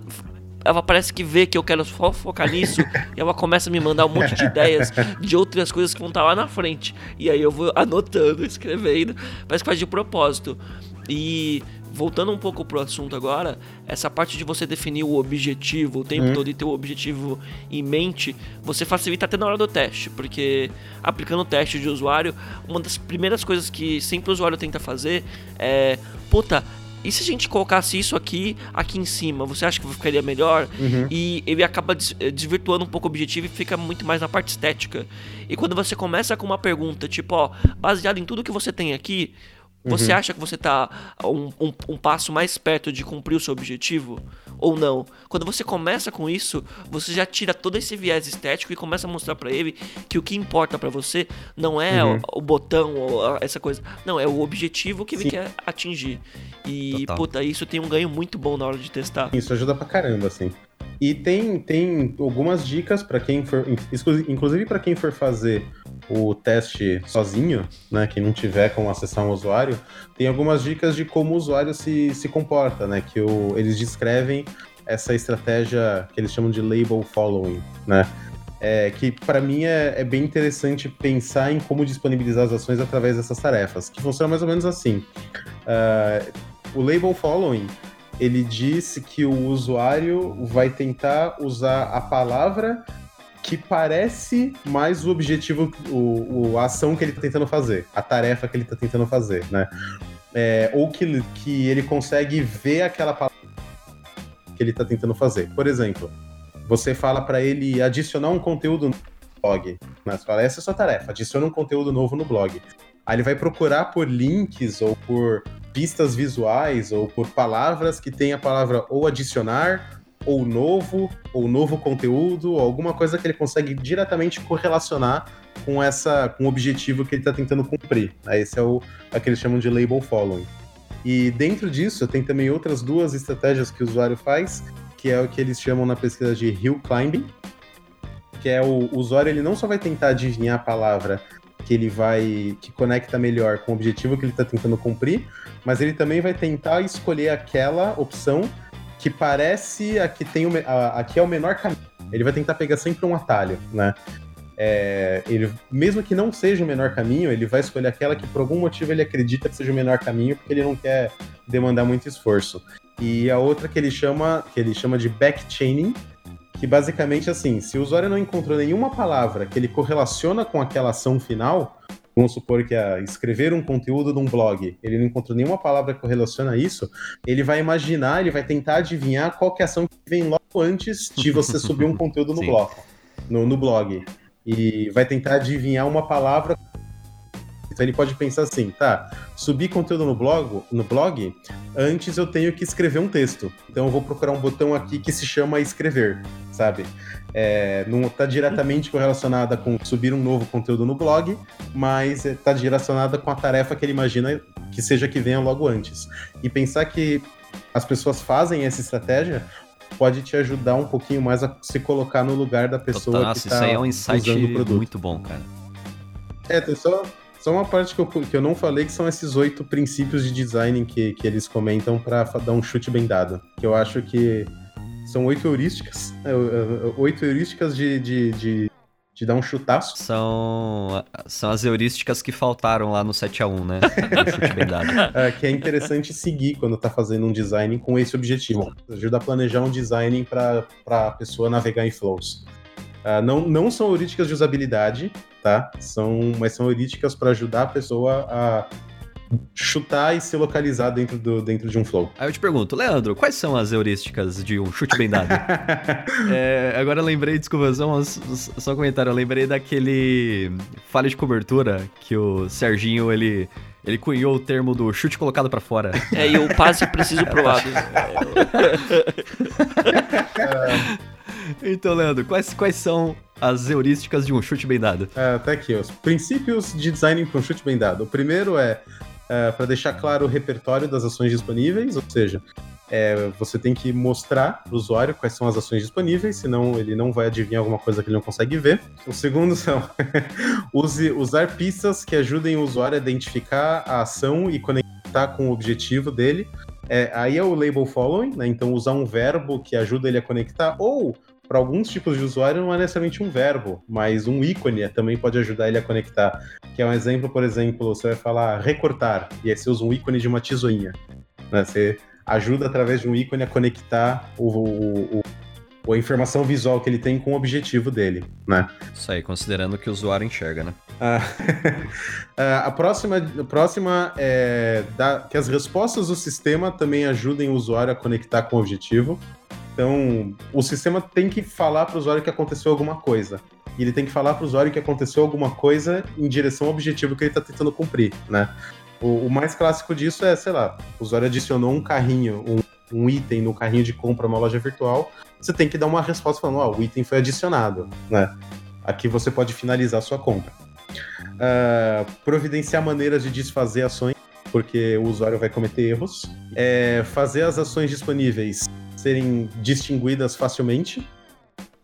ela parece que vê que eu quero só focar nisso e ela começa a me mandar um monte de ideias de outras coisas que vão estar tá lá na frente. E aí eu vou anotando, escrevendo, parece que faz de propósito. E voltando um pouco pro assunto agora, essa parte de você definir o objetivo o tempo uhum. todo e ter o objetivo em mente, você facilita até na hora do teste, porque aplicando o teste de usuário, uma das primeiras coisas que sempre o usuário tenta fazer é, puta, e se a gente colocasse isso aqui, aqui em cima, você acha que ficaria melhor? Uhum. E ele acaba eh, desvirtuando um pouco o objetivo e fica muito mais na parte estética. E quando você começa com uma pergunta, tipo, ó, baseado em tudo que você tem aqui, você uhum. acha que você está um, um, um, passo mais perto de cumprir o seu objetivo? Ou não? Quando você começa com isso, você já tira todo esse viés estético e começa a mostrar para ele que o que importa para você não é uhum. o, o, botão ou essa coisa. Não, é o objetivo que Sim. ele quer atingir. E, Total. puta, isso tem um ganho muito bom na hora de testar. Isso ajuda pra caramba, assim. E tem, tem algumas dicas para quem for, inclusive para quem for fazer o teste sozinho, né, quem não tiver como acessar um usuário, tem algumas dicas de como o usuário se, se comporta, né, que o, eles descrevem essa estratégia que eles chamam de label following, né, é, que para mim é, é, bem interessante pensar em como disponibilizar as ações através dessas tarefas, que funciona mais ou menos assim. Uh, o label following ele disse que o usuário vai tentar usar a palavra que parece mais o objetivo, o, o a ação que ele está tentando fazer, a tarefa que ele está tentando fazer, né? É, ou que, que ele consegue ver aquela palavra que ele está tentando fazer. Por exemplo, você fala para ele adicionar um conteúdo no blog. Né? Você fala, essa é a sua tarefa, adiciona um conteúdo novo no blog. Aí ele vai procurar por links ou por pistas visuais ou por palavras que tem a palavra ou adicionar, ou novo, ou novo conteúdo, alguma coisa que ele consegue diretamente correlacionar com essa com o objetivo que ele está tentando cumprir. Esse é o, é que eles chamam de label following. E dentro disso, tem também outras duas estratégias que o usuário faz, que é o que eles chamam na pesquisa de hill climbing, que é o, o usuário ele não só vai tentar adivinhar a palavra que ele vai que conecta melhor com o objetivo que ele está tentando cumprir, mas ele também vai tentar escolher aquela opção que parece a que tem o, a, a que é o menor caminho. Ele vai tentar pegar sempre um atalho, né? É, ele, mesmo que não seja o menor caminho, ele vai escolher aquela que por algum motivo ele acredita que seja o menor caminho, porque ele não quer demandar muito esforço. E a outra que ele chama, que ele chama de backchaining, que basicamente assim, se o usuário não encontrou nenhuma palavra que ele correlaciona com aquela ação final, vamos supor que é escrever um conteúdo num blog, ele não encontrou nenhuma palavra que correlaciona isso, ele vai imaginar, ele vai tentar adivinhar qual que é a ação que vem logo antes de você subir um conteúdo no bloco, no, no blog. E vai tentar adivinhar uma palavra Então ele pode pensar assim, tá, subir conteúdo no blog, no blog, antes eu tenho que escrever um texto. Então eu vou procurar um botão aqui que se chama escrever, sabe? É, não está diretamente correlacionada com subir um novo conteúdo no blog, mas está direcionada com a tarefa que ele imagina que seja que venha logo antes. E pensar que as pessoas fazem essa estratégia pode te ajudar um pouquinho mais a se colocar no lugar da pessoa Total, que isso está aí é um insight usando o produto. muito bom, cara. É, tem só, só uma parte que eu, que eu não falei, que são esses oito princípios de design que, que eles comentam para dar um chute bem dado. Que eu acho que são oito heurísticas. é, é, Oito heurísticas de, de, de, de dar um chutaço. São, são as heurísticas que faltaram lá no 7x1, né? No chute bem dado. é, que é interessante seguir quando tá fazendo um design com esse objetivo. Ajuda a planejar um design para a pessoa navegar em flows. Ah, não, não são heurísticas de usabilidade, tá? São, mas são heurísticas para ajudar a pessoa a chutar e se localizar dentro, do, dentro de um flow. Aí eu te pergunto, Leandro, quais são as heurísticas de um chute bem dado? É, agora eu lembrei, desculpa, só, um- só um comentário, eu lembrei daquele falha de cobertura que o Serginho, ele, ele cunhou o termo do chute colocado pra fora. É, e o passe preciso pro lado. Então, Leandro, quais, quais são as heurísticas de um chute bem dado? É, aqui, os princípios de design para um chute bem dado. O primeiro é, para deixar claro o repertório das ações disponíveis, ou seja, é, você tem que mostrar para o usuário quais são as ações disponíveis, senão ele não vai adivinhar alguma coisa que ele não consegue ver. O segundo são use, usar pistas que ajudem o usuário a identificar a ação e conectar com o objetivo dele. É, aí é o label following, né? Então usar um verbo que ajuda ele a conectar, ou para alguns tipos de usuário não é necessariamente um verbo, mas um ícone também pode ajudar ele a conectar. Que é um exemplo, por exemplo, você vai falar recortar, e aí você usa um ícone de uma tesourinha. Né? Você ajuda através de um ícone a conectar o, o, o- a informação visual que ele tem com o objetivo dele, né? Isso aí, considerando que o usuário enxerga, né? Ah, ah, a próxima, a próxima é dar- que as respostas do sistema também ajudem o usuário a conectar com o objetivo. Então, o sistema tem que falar para o usuário que aconteceu alguma coisa. E ele tem que falar para o usuário que aconteceu alguma coisa em direção ao objetivo que ele está tentando cumprir, né? O, o mais clássico disso é, sei lá, o usuário adicionou um carrinho, um, um item no carrinho de compra numa loja virtual, você tem que dar uma resposta falando, ó, o item foi adicionado, né? Aqui você pode finalizar a sua compra. Ah, providenciar maneiras de desfazer ações, porque o usuário vai cometer erros. É, fazer as ações disponíveis serem distinguidas facilmente.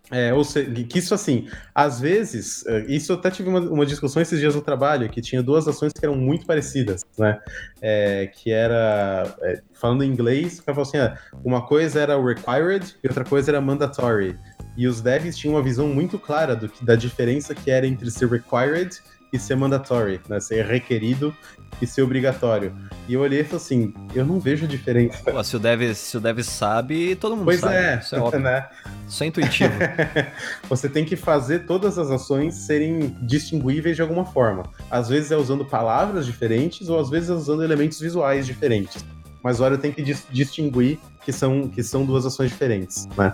É, ou seja, que isso assim, às vezes, eh, isso eu até tive uma, uma discussão esses dias no trabalho, que tinha duas ações que eram muito parecidas, né? É, que era, é, falando em inglês, o cara falou assim, ah, uma coisa era required e outra coisa era mandatory. E os devs tinham uma visão muito clara do da diferença que era entre ser required e ser mandatory, né? Ser requerido e ser obrigatório. E eu olhei e falei assim, eu não vejo a diferença. Pô, se o dev, se o dev sabe, todo mundo Pois sabe. é, Isso é óbvio. né? Isso é intuitivo. Você tem que fazer todas as ações serem distinguíveis de alguma forma. Às vezes é usando palavras diferentes ou às vezes é usando elementos visuais diferentes. Mas o usuário tem que dis- distinguir que são, que são duas ações diferentes, né?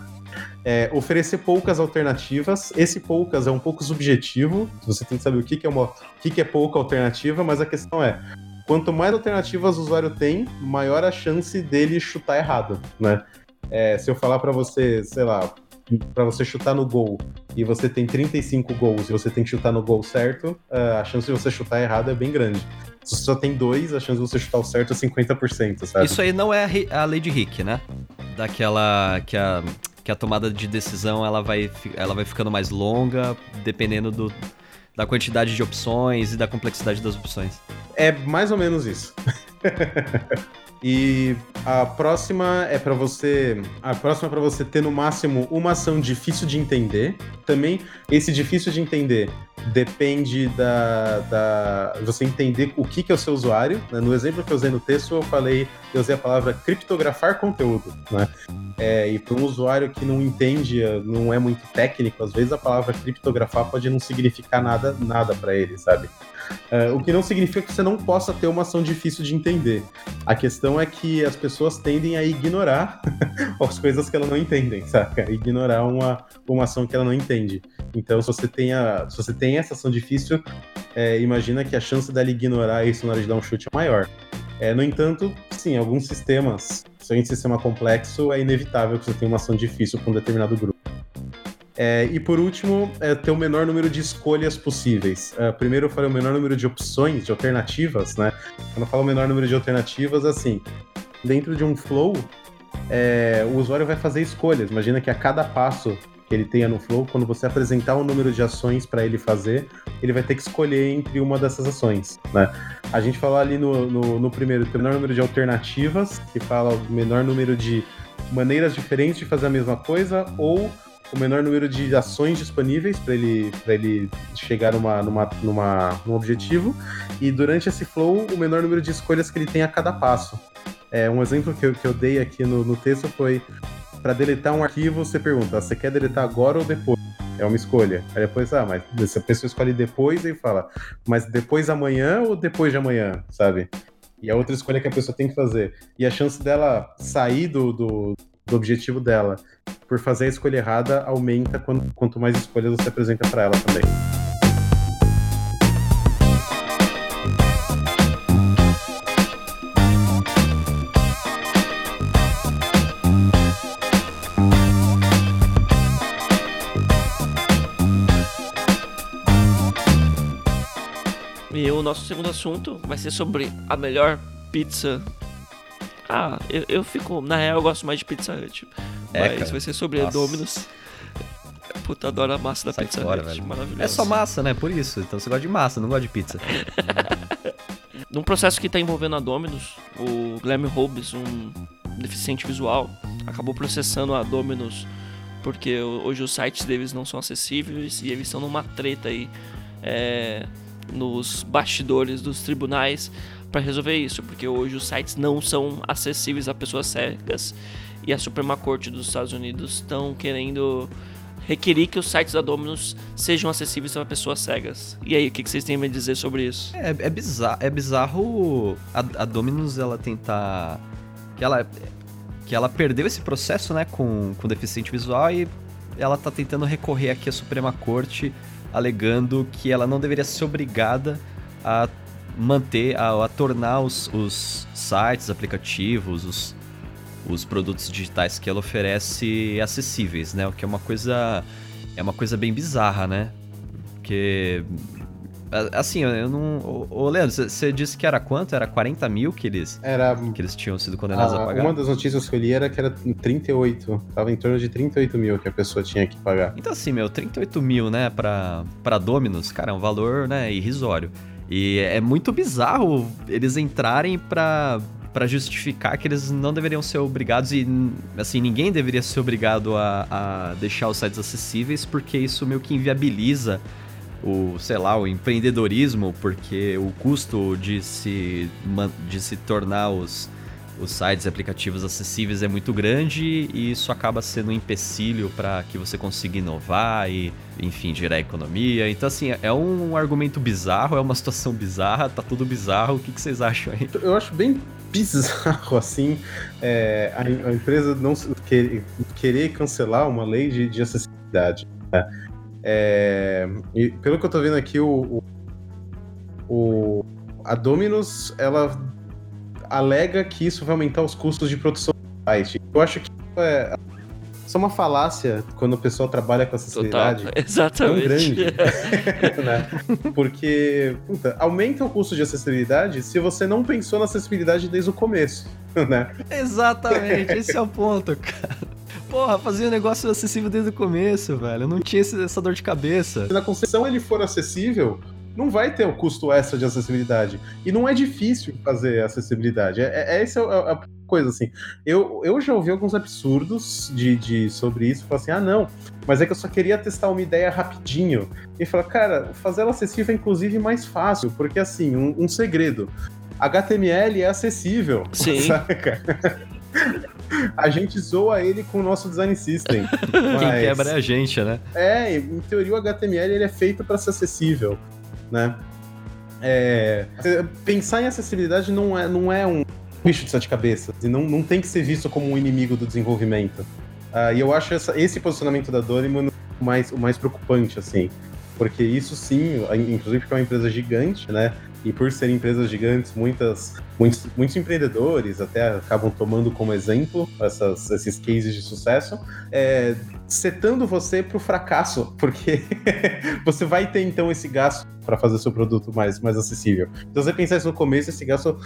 É, oferecer poucas alternativas. Esse poucas é um pouco subjetivo. Você tem que saber o que, que é uma, o que, que é pouca alternativa, mas a questão é quanto mais alternativas o usuário tem, maior a chance dele chutar errado, né? É, se eu falar pra você, sei lá, pra você chutar no gol e você tem 35 gols e você tem que chutar no gol certo, ah, a chance de você chutar errado é bem grande. Se você só tem dois, a chance de você chutar o certo é 50%, sabe? Isso aí não é a lei de Rick, né? Daquela que a, que a tomada de decisão ela vai, ela vai ficando mais longa, dependendo do, da quantidade de opções e da complexidade das opções. É mais ou menos isso. e a próxima é pra você, a próxima é para você ter no máximo uma ação difícil de entender. Também esse difícil de entender depende da, da você entender o que, que é o seu usuário. né? No exemplo que eu usei no texto, eu falei, eu usei a palavra criptografar conteúdo, né? É, e para um usuário que não entende, não é muito técnico, às vezes a palavra criptografar pode não significar nada, nada para ele, sabe? É, o que não significa que você não possa ter uma ação difícil de entender. A questão é que as pessoas tendem a ignorar as coisas que ela não entendem, saca? Ignorar uma, uma ação que ela não entende. Então, se você tem, a, se você tem essa ação difícil, é, imagina que a chance dela ignorar isso na hora de dar um chute é maior. É, no entanto, sim, alguns sistemas, se um sistema complexo, é inevitável que você tenha uma ação difícil com um determinado grupo. É, e por último, é ter o menor número de escolhas possíveis. É, primeiro eu falei o menor número de opções, de alternativas, né? Quando eu falo o menor número de alternativas, assim, dentro de um flow, é, o usuário vai fazer escolhas. Imagina que a cada passo que ele tenha no flow, quando você apresentar um número de ações para ele fazer, ele vai ter que escolher entre uma dessas ações, né? A gente falou ali no, no, no primeiro, o menor número de alternativas, que fala o menor número de maneiras diferentes de fazer a mesma coisa, ou o menor número de ações disponíveis para ele, ele chegar numa, numa, numa, num objetivo, e durante esse flow, o menor número de escolhas que ele tem a cada passo. É, um exemplo que eu, que eu dei aqui no, no texto foi para deletar um arquivo, você pergunta, você quer deletar agora ou depois? É uma escolha. Aí depois, ah, mas se a pessoa escolhe depois, aí fala, mas depois amanhã ou depois de amanhã, sabe? E a outra escolha que a pessoa tem que fazer. E a chance dela sair do, do, do objetivo dela por fazer a escolha errada aumenta quanto, quanto mais escolhas você apresenta para ela também. E o nosso segundo assunto vai ser sobre a melhor pizza. Ah, eu, eu fico. Na real, eu gosto mais de Pizza Hut. É, mas cara. vai ser sobre a Nossa. Domino's. Puta, adoro a massa da Sai Pizza fora, Hut. Maravilhoso. É só massa, né? Por isso. Então você gosta de massa, não gosta de pizza. Num processo que está envolvendo a Dominus, o Guilherme Hobbes, um deficiente visual, acabou processando a Dominus porque hoje os sites deles não são acessíveis e eles estão numa treta aí é, nos bastidores dos tribunais para resolver isso, porque hoje os sites não são acessíveis a pessoas cegas e a Suprema Corte dos Estados Unidos estão querendo requerir que os sites da Dominus sejam acessíveis para pessoas cegas. E aí, o que vocês têm a dizer sobre isso? É, é bizarro, é bizarro a, a Dominus ela tentar. Que ela, que ela perdeu esse processo, né, com, com deficiente visual e ela tá tentando recorrer aqui à Suprema Corte, alegando que ela não deveria ser obrigada a manter, a, a tornar os, os sites, aplicativos, os, os produtos digitais que ela oferece acessíveis, né? O que é uma coisa. É uma coisa bem bizarra, né? Porque. a- Assim, eu- não. Ô, Leandro, você disse que era quanto? Era 40 mil que eles, Era que eles tinham sido condenados a Ah, pagar? uma das notícias que eu li era que era 38. Tava em torno de 38 mil que a pessoa tinha que pagar. Então, assim, meu, 38 mil, né, pra, pra Dominus, cara, é um valor, né, irrisório. E é muito bizarro eles entrarem pra, pra justificar que eles não deveriam ser obrigados e, assim, ninguém deveria ser obrigado a, a deixar os sites acessíveis, porque isso meio que inviabiliza o, sei lá, o empreendedorismo, porque o custo de se, de se tornar os, os sites e aplicativos acessíveis é muito grande e isso acaba sendo um empecilho para que você consiga inovar e, enfim, gerar economia. Então, assim, é um argumento bizarro, é uma situação bizarra, tá tudo bizarro. O que, que vocês acham aí? Eu acho bem bizarro, assim, é, a, a empresa não querer, cancelar uma lei de, de acessibilidade. né? É, e pelo que eu tô vendo aqui, o, o- a Dominus, ela alega que isso vai aumentar os custos de produção do site. Eu acho que isso é, isso é uma falácia quando o pessoal trabalha com Total. acessibilidade. tão Exatamente. grande, né? Porque puta, aumenta o custo de acessibilidade se você não pensou na acessibilidade desde o começo, né? Exatamente, esse é o ponto, cara. Porra, fazia o negócio acessível desde o começo, velho. Eu não tinha esse- essa dor de cabeça. Se na concessão ele for acessível, não vai ter o custo extra de acessibilidade. E não é difícil fazer acessibilidade. É, é, essa é a a coisa, assim. Eu, eu já ouvi alguns absurdos de, de, sobre isso. Falar assim, ah, não, mas é que eu só queria testar uma ideia rapidinho. E fala, cara, fazer ela acessível é inclusive mais fácil, porque assim, um, um segredo. HTML é acessível. Sim. saca? A gente zoa ele com o nosso design system. Quem quebra é a gente, né? é, em teoria o HTML ele é feito para ser acessível, né? É, pensar em acessibilidade não é, não é um bicho de sete cabeças e não, não tem que ser visto como um inimigo do desenvolvimento. Ah, e eu acho essa- esse posicionamento da Dorimon mais, o mais preocupante, assim. Porque isso sim, inclusive porque é uma empresa gigante, né? E por serem empresas gigantes, muitas, muitos, muitos empreendedores até acabam tomando como exemplo essas, esses cases de sucesso, é, setando você para o fracasso, porque você vai ter então esse gasto para fazer seu produto mais, mais acessível. Então, se você pensar isso no começo, esse gasto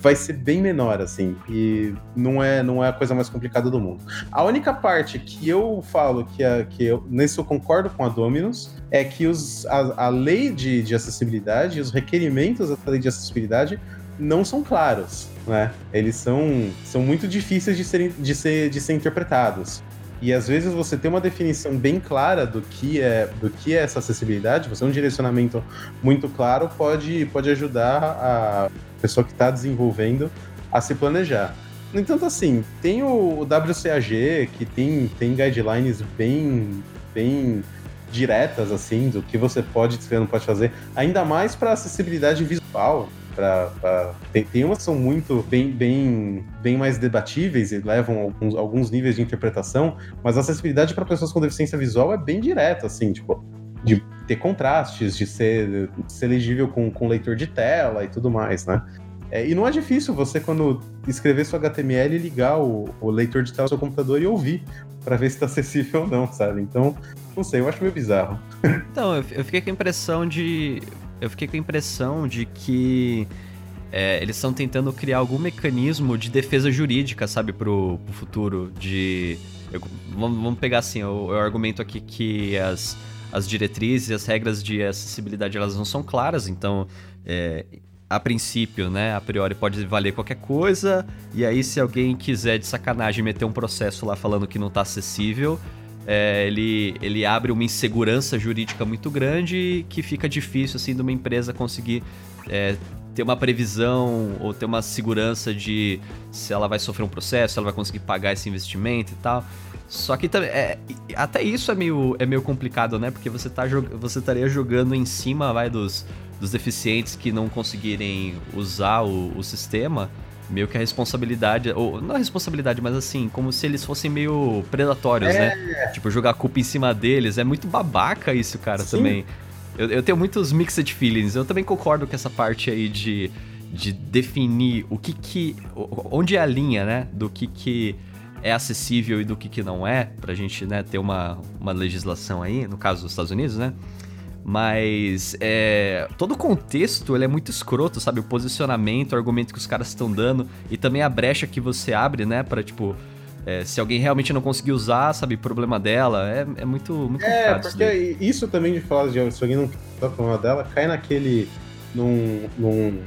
vai ser bem menor, assim, e não é, não é a coisa mais complicada do mundo. A única parte que eu falo que, é, que eu, nesse eu concordo com a Dominus é que os, a, a lei de, de acessibilidade, os requerimentos da lei de acessibilidade não são claros, né? Eles são, são muito difíceis de serem, de, ser, de ser interpretados. E às vezes você tem uma definição bem clara do que é, do que é essa acessibilidade, você tem um direcionamento muito claro, pode, pode ajudar a pessoa que está desenvolvendo a se planejar. No entanto, assim, tem o WCAG, que tem, tem guidelines bem, bem diretas, assim, do que você pode e não pode fazer, ainda mais para acessibilidade visual. Pra. Tem, tem umas que são muito bem, bem, bem mais debatíveis e levam alguns, alguns níveis de interpretação, mas a acessibilidade para pessoas com deficiência visual é bem direta, assim, tipo, de ter contrastes, de ser, de ser legível com, com leitor de tela e tudo mais, né? É, e não é difícil você, quando escrever seu HTML, ligar o, o leitor de tela do seu computador e ouvir, para ver se está acessível ou não, sabe? Então, não sei, eu acho meio bizarro. Então, eu fiquei com a impressão de eu fiquei com a impressão de que é, eles estão tentando criar algum mecanismo de defesa jurídica, sabe, pro, pro futuro. De. Eu, vamos, vamos, pegar assim, eu, eu, argumento aqui que as, as diretrizes e as regras de acessibilidade elas não são claras, então. É, a princípio, né, a priori pode valer qualquer coisa, e aí se alguém quiser de sacanagem meter um processo lá falando que não está acessível, é, ele, ele abre uma insegurança jurídica muito grande que fica difícil assim de uma empresa conseguir é, ter uma previsão ou ter uma segurança de se ela vai sofrer um processo, se ela vai conseguir pagar esse investimento e tal. Só que é, até isso é meio, é meio complicado, né? Porque você, tá, você estaria jogando em cima vai, dos, dos deficientes que não conseguirem usar o, o sistema meio que a responsabilidade, ou não a responsabilidade, mas assim, como se eles fossem meio predatórios, né? é. né? Tipo, jogar a culpa em cima deles. É muito babaca isso, cara, Sim. também. Eu, eu, tenho muitos mixed feelings. Eu também concordo com essa parte aí de, de definir o que que. onde é a linha, né? Do que que é acessível e do que que não é, pra gente, né, ter uma, uma legislação aí, no caso dos Estados Unidos, né? Mas é, todo o contexto ele é muito escroto, sabe? O posicionamento, o argumento que os caras estão dando e também a brecha que você abre, né? Pra, tipo, é, se alguém realmente não conseguir usar, sabe? Problema dela. É, é muito, muito É, porque isso, isso também de falar de se alguém não tá problema dela, cai naquele. num, num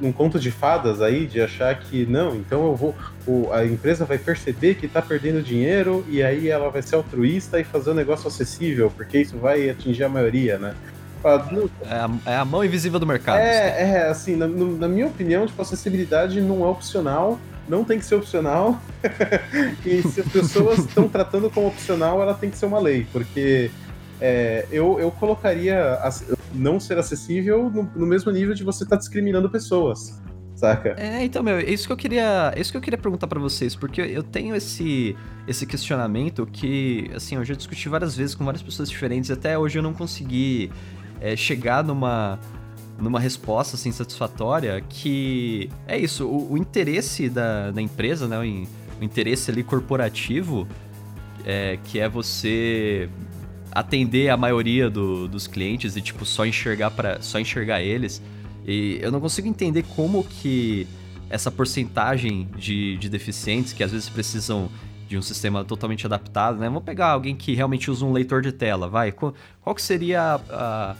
um conto de fadas aí de achar que não, então eu vou. O, a empresa vai perceber que está perdendo dinheiro e aí ela vai ser altruísta e fazer o um negócio acessível, porque isso vai atingir a maioria, né? É a, é a, mão invisível do mercado. É, é assim, na, na, minha opinião, tipo, acessibilidade não é opcional, não tem que ser opcional. e se as pessoas estão tratando como opcional, ela tem que ser uma lei, porque é, eu, eu colocaria não ser acessível no, no mesmo nível de você estar tá discriminando pessoas. Saca? É, então, meu, é isso que eu queria, é isso que eu queria perguntar para vocês, porque eu tenho esse esse questionamento que, assim, eu já discuti várias vezes com várias pessoas diferentes, e até hoje eu não consegui é, chegar numa numa resposta assim satisfatória que é isso, o, o interesse da, da empresa, né, o, o interesse ali corporativo é, que é você atender a maioria do, dos clientes e, tipo, só enxergar para só enxergar eles. E eu não consigo entender como que essa porcentagem de, de deficientes que às vezes precisam de um sistema totalmente adaptado, né? Vamos pegar alguém que realmente usa um leitor de tela, vai. Qual, qual que seria a,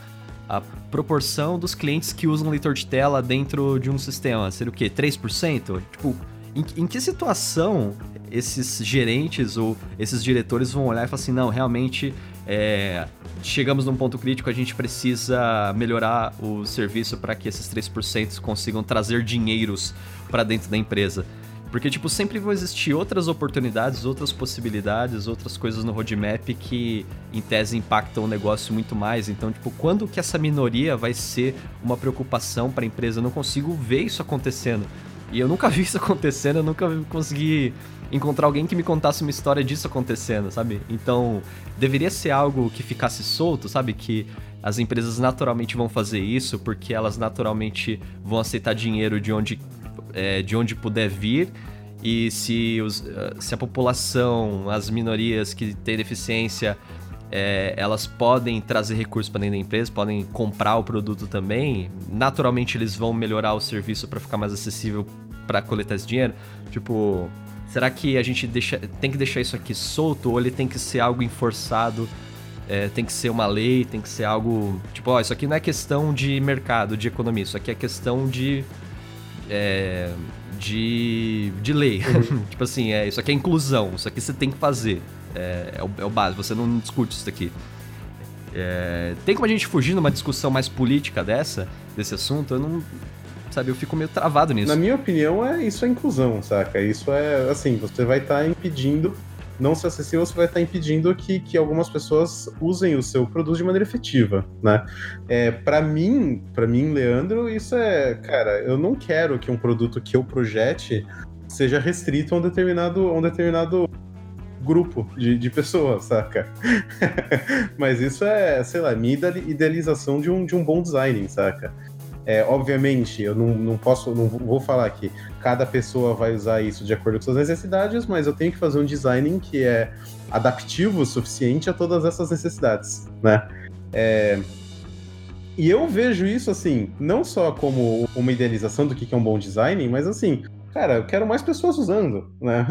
a, a, proporção dos clientes que usam um leitor de tela dentro de um sistema? Seria o quê? 3%? Tipo, em, em que situação esses gerentes ou esses diretores vão olhar e falar assim, não, realmente é, chegamos num ponto crítico, a gente precisa melhorar o serviço para que esses 3% consigam trazer dinheiros para dentro da empresa. Porque, tipo, sempre vão existir outras oportunidades, outras possibilidades, outras coisas no roadmap que, em tese, impactam o negócio muito mais. Então, tipo, quando que essa minoria vai ser uma preocupação para a empresa? Eu não consigo ver isso acontecendo. E eu nunca vi isso acontecendo, eu nunca consegui encontrar alguém que me contasse uma história disso acontecendo, sabe? Então, deveria ser algo que ficasse solto, sabe? Que as empresas naturalmente vão fazer isso porque elas naturalmente vão aceitar dinheiro de onde, é, de onde puder vir. E se, os, se a população, as minorias que têm deficiência, é, elas podem trazer recursos para dentro da empresa, podem comprar o produto também, naturalmente eles vão melhorar o serviço para ficar mais acessível para coletar esse dinheiro. Tipo, será que a gente deixa, tem que deixar isso aqui solto ou ele tem que ser algo enforçado? É, tem que ser uma lei, tem que ser algo. Tipo, ó, isso aqui não é questão de mercado, de economia, isso aqui é questão de. É, de, de lei. tipo assim, é, isso aqui é inclusão, isso aqui você tem que fazer. É, é, o, é o básico, você não discute isso daqui. É, tem como a gente fugir numa discussão mais política dessa, desse assunto? Eu não. Sabe, eu fico meio travado nisso. Na minha opinião, é isso é inclusão, saca? Isso é assim, você vai estar tá impedindo, não ser acessível, você vai estar tá impedindo que, que algumas pessoas usem o seu produto de maneira efetiva, né? É, para mim, para mim, Leandro, isso é, cara, eu não quero que um produto que eu projete seja restrito a um determinado, a um determinado grupo de, de pessoas, saca? Mas isso é, sei lá, minha idealização de um, de um bom design, saca? É, obviamente, eu não, não posso, não vou falar que cada pessoa vai usar isso de acordo com suas necessidades, mas eu tenho que fazer um design que é adaptivo o suficiente a todas essas necessidades, né? É, e eu vejo isso assim, não só como uma idealização do que é um bom design, mas assim, cara, eu quero mais pessoas usando, né?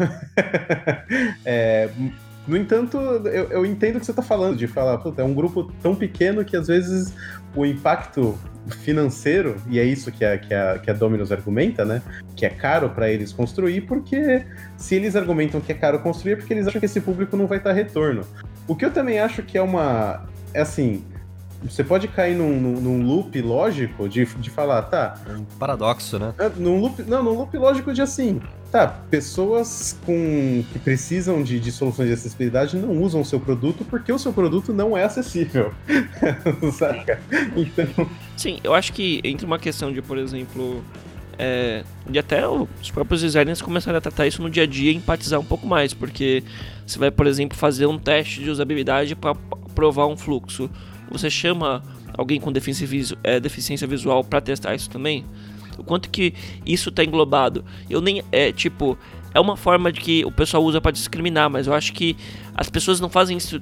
é, no entanto, eu, eu, entendo o que você está falando, de falar, puta, é um grupo tão pequeno que às vezes o impacto financeiro, e é isso que a, que a, que a Dominus argumenta, né? Que é caro para eles construir, porque se eles argumentam que é caro construir, é porque eles acham que esse público não vai dar retorno. O que eu também acho que é uma. É assim, você pode cair num, num, num, loop lógico de, de falar, tá. Um paradoxo, né? É, num loop, não, num loop lógico de assim. Tá, pessoas com que precisam de, de soluções de acessibilidade não usam o seu produto porque o seu produto não é acessível. Saca? Então. Sim, eu acho que entre uma questão de, por exemplo. É, e até os próprios designers começaram a tratar isso no dia a dia e empatizar um pouco mais, porque você vai, por exemplo, fazer um teste de usabilidade para provar um fluxo você chama alguém com deficiência, é, visual para testar isso também? O quanto que isso está englobado? Eu nem é tipo é uma forma de que o pessoal usa para discriminar, mas eu acho que as pessoas não fazem isso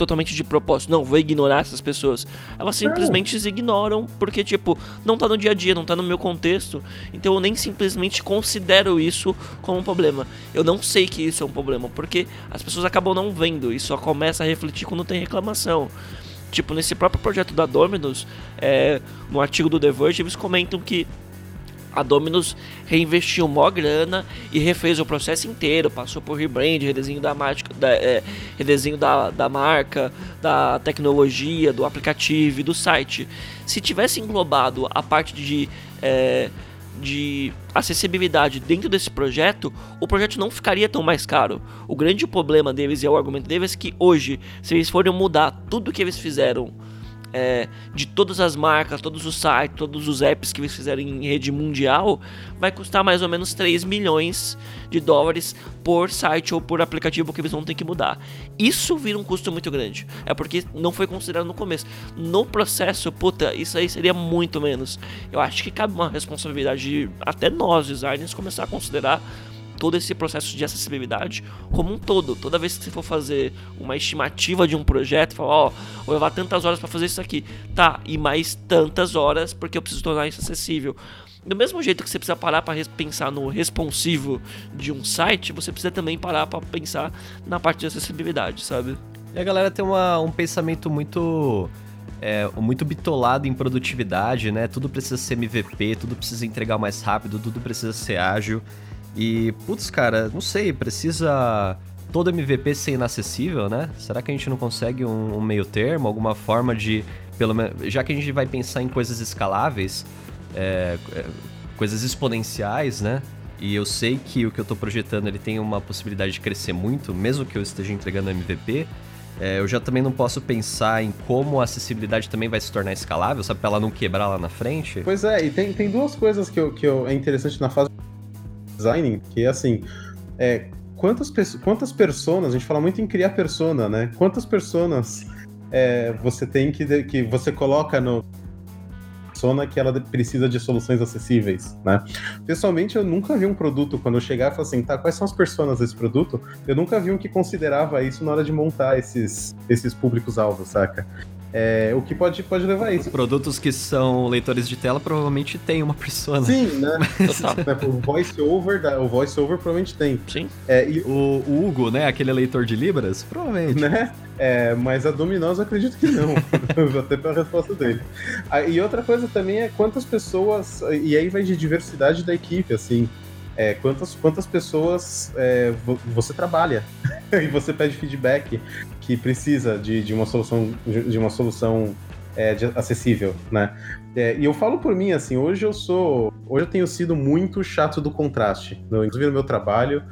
totalmente de propósito. Não, vou ignorar essas pessoas. Elas simplesmente as ignoram porque, tipo, não tá no dia a dia, não tá no meu contexto. Então eu nem simplesmente considero isso como um problema. Eu não sei que isso é um problema, porque as pessoas acabam não vendo e só começa a refletir quando tem reclamação. Tipo, nesse próprio projeto da Dominus, é, no artigo do The Verge, eles comentam que a Dominus reinvestiu mó grana e refez o processo inteiro, passou por rebrand, redesenho da, marca, da, é, redesenho da, da marca, da tecnologia, do aplicativo e do site. Se tivesse englobado a parte de é, de acessibilidade dentro desse projeto, o projeto não ficaria tão mais caro. O grande problema deles e é o argumento deles é que hoje, se eles forem mudar tudo que eles fizeram é, de todas as marcas, todos os sites, todos os apps que eles fizeram em rede mundial, vai custar mais ou menos 3 milhões de dólares por site ou por aplicativo que eles vão ter que mudar. Isso vira um custo muito grande. É porque não foi considerado no começo. No processo, puta, isso aí seria muito menos. Eu acho que cabe uma responsabilidade de até nós, designers, começar a considerar todo esse processo de acessibilidade como um todo. Toda vez que você for fazer uma estimativa de um projeto, falar, ó, oh, vou levar tantas horas para fazer isso aqui. Tá, e mais tantas horas porque eu preciso tornar isso acessível. Do mesmo jeito que você precisa parar para pensar no responsivo de um site, você precisa também parar para pensar na parte de acessibilidade, sabe? E a galera tem uma, um pensamento muito é, muito bitolado em produtividade, né? Tudo precisa ser MVP, tudo precisa entregar mais rápido, tudo precisa ser ágil. E, putz, cara, não sei, precisa todo MVP ser inacessível, né? Será que a gente não consegue um, um meio termo, alguma forma de, pelo menos, já que a gente vai pensar em coisas escaláveis, é, é, coisas exponenciais, né? E eu sei que o que eu estou projetando ele tem uma possibilidade de crescer muito, mesmo que eu esteja entregando MVP. É, eu já também não posso pensar em como a acessibilidade também vai se tornar escalável, sabe? Pra ela não quebrar lá na frente. Pois é, e tem, tem duas coisas que, eu, que eu, é interessante na fase design, que é assim, é, quantas, quantas personas, a gente fala muito em criar persona, né? Quantas personas é, você tem que, que você coloca no persona que ela precisa de soluções acessíveis, né? Pessoalmente, eu nunca vi um produto, quando eu chegar e falar assim, tá, quais são as personas desse produto? Eu nunca vi um que considerava isso na hora de montar esses, esses públicos-alvos, saca? É, o que pode, pode levar a isso. Produtos que são leitores de tela provavelmente tem uma persona. Sim, né? o voice over, o voice over provavelmente tem. Sim. É, e... o, o, Hugo, né? Aquele leitor de Libras, provavelmente. Né? É, mas a Dominos eu acredito que não. Até pela resposta dele. Ah, e outra coisa também é quantas pessoas. E aí vai de diversidade da equipe, assim. É, quantas, quantas pessoas é, você trabalha e você pede feedback que precisa de, de uma solução de uma solução é, de, acessível, né? É, e eu falo por mim assim, hoje eu sou, hoje eu tenho sido muito chato do contraste, no, inclusive no meu trabalho.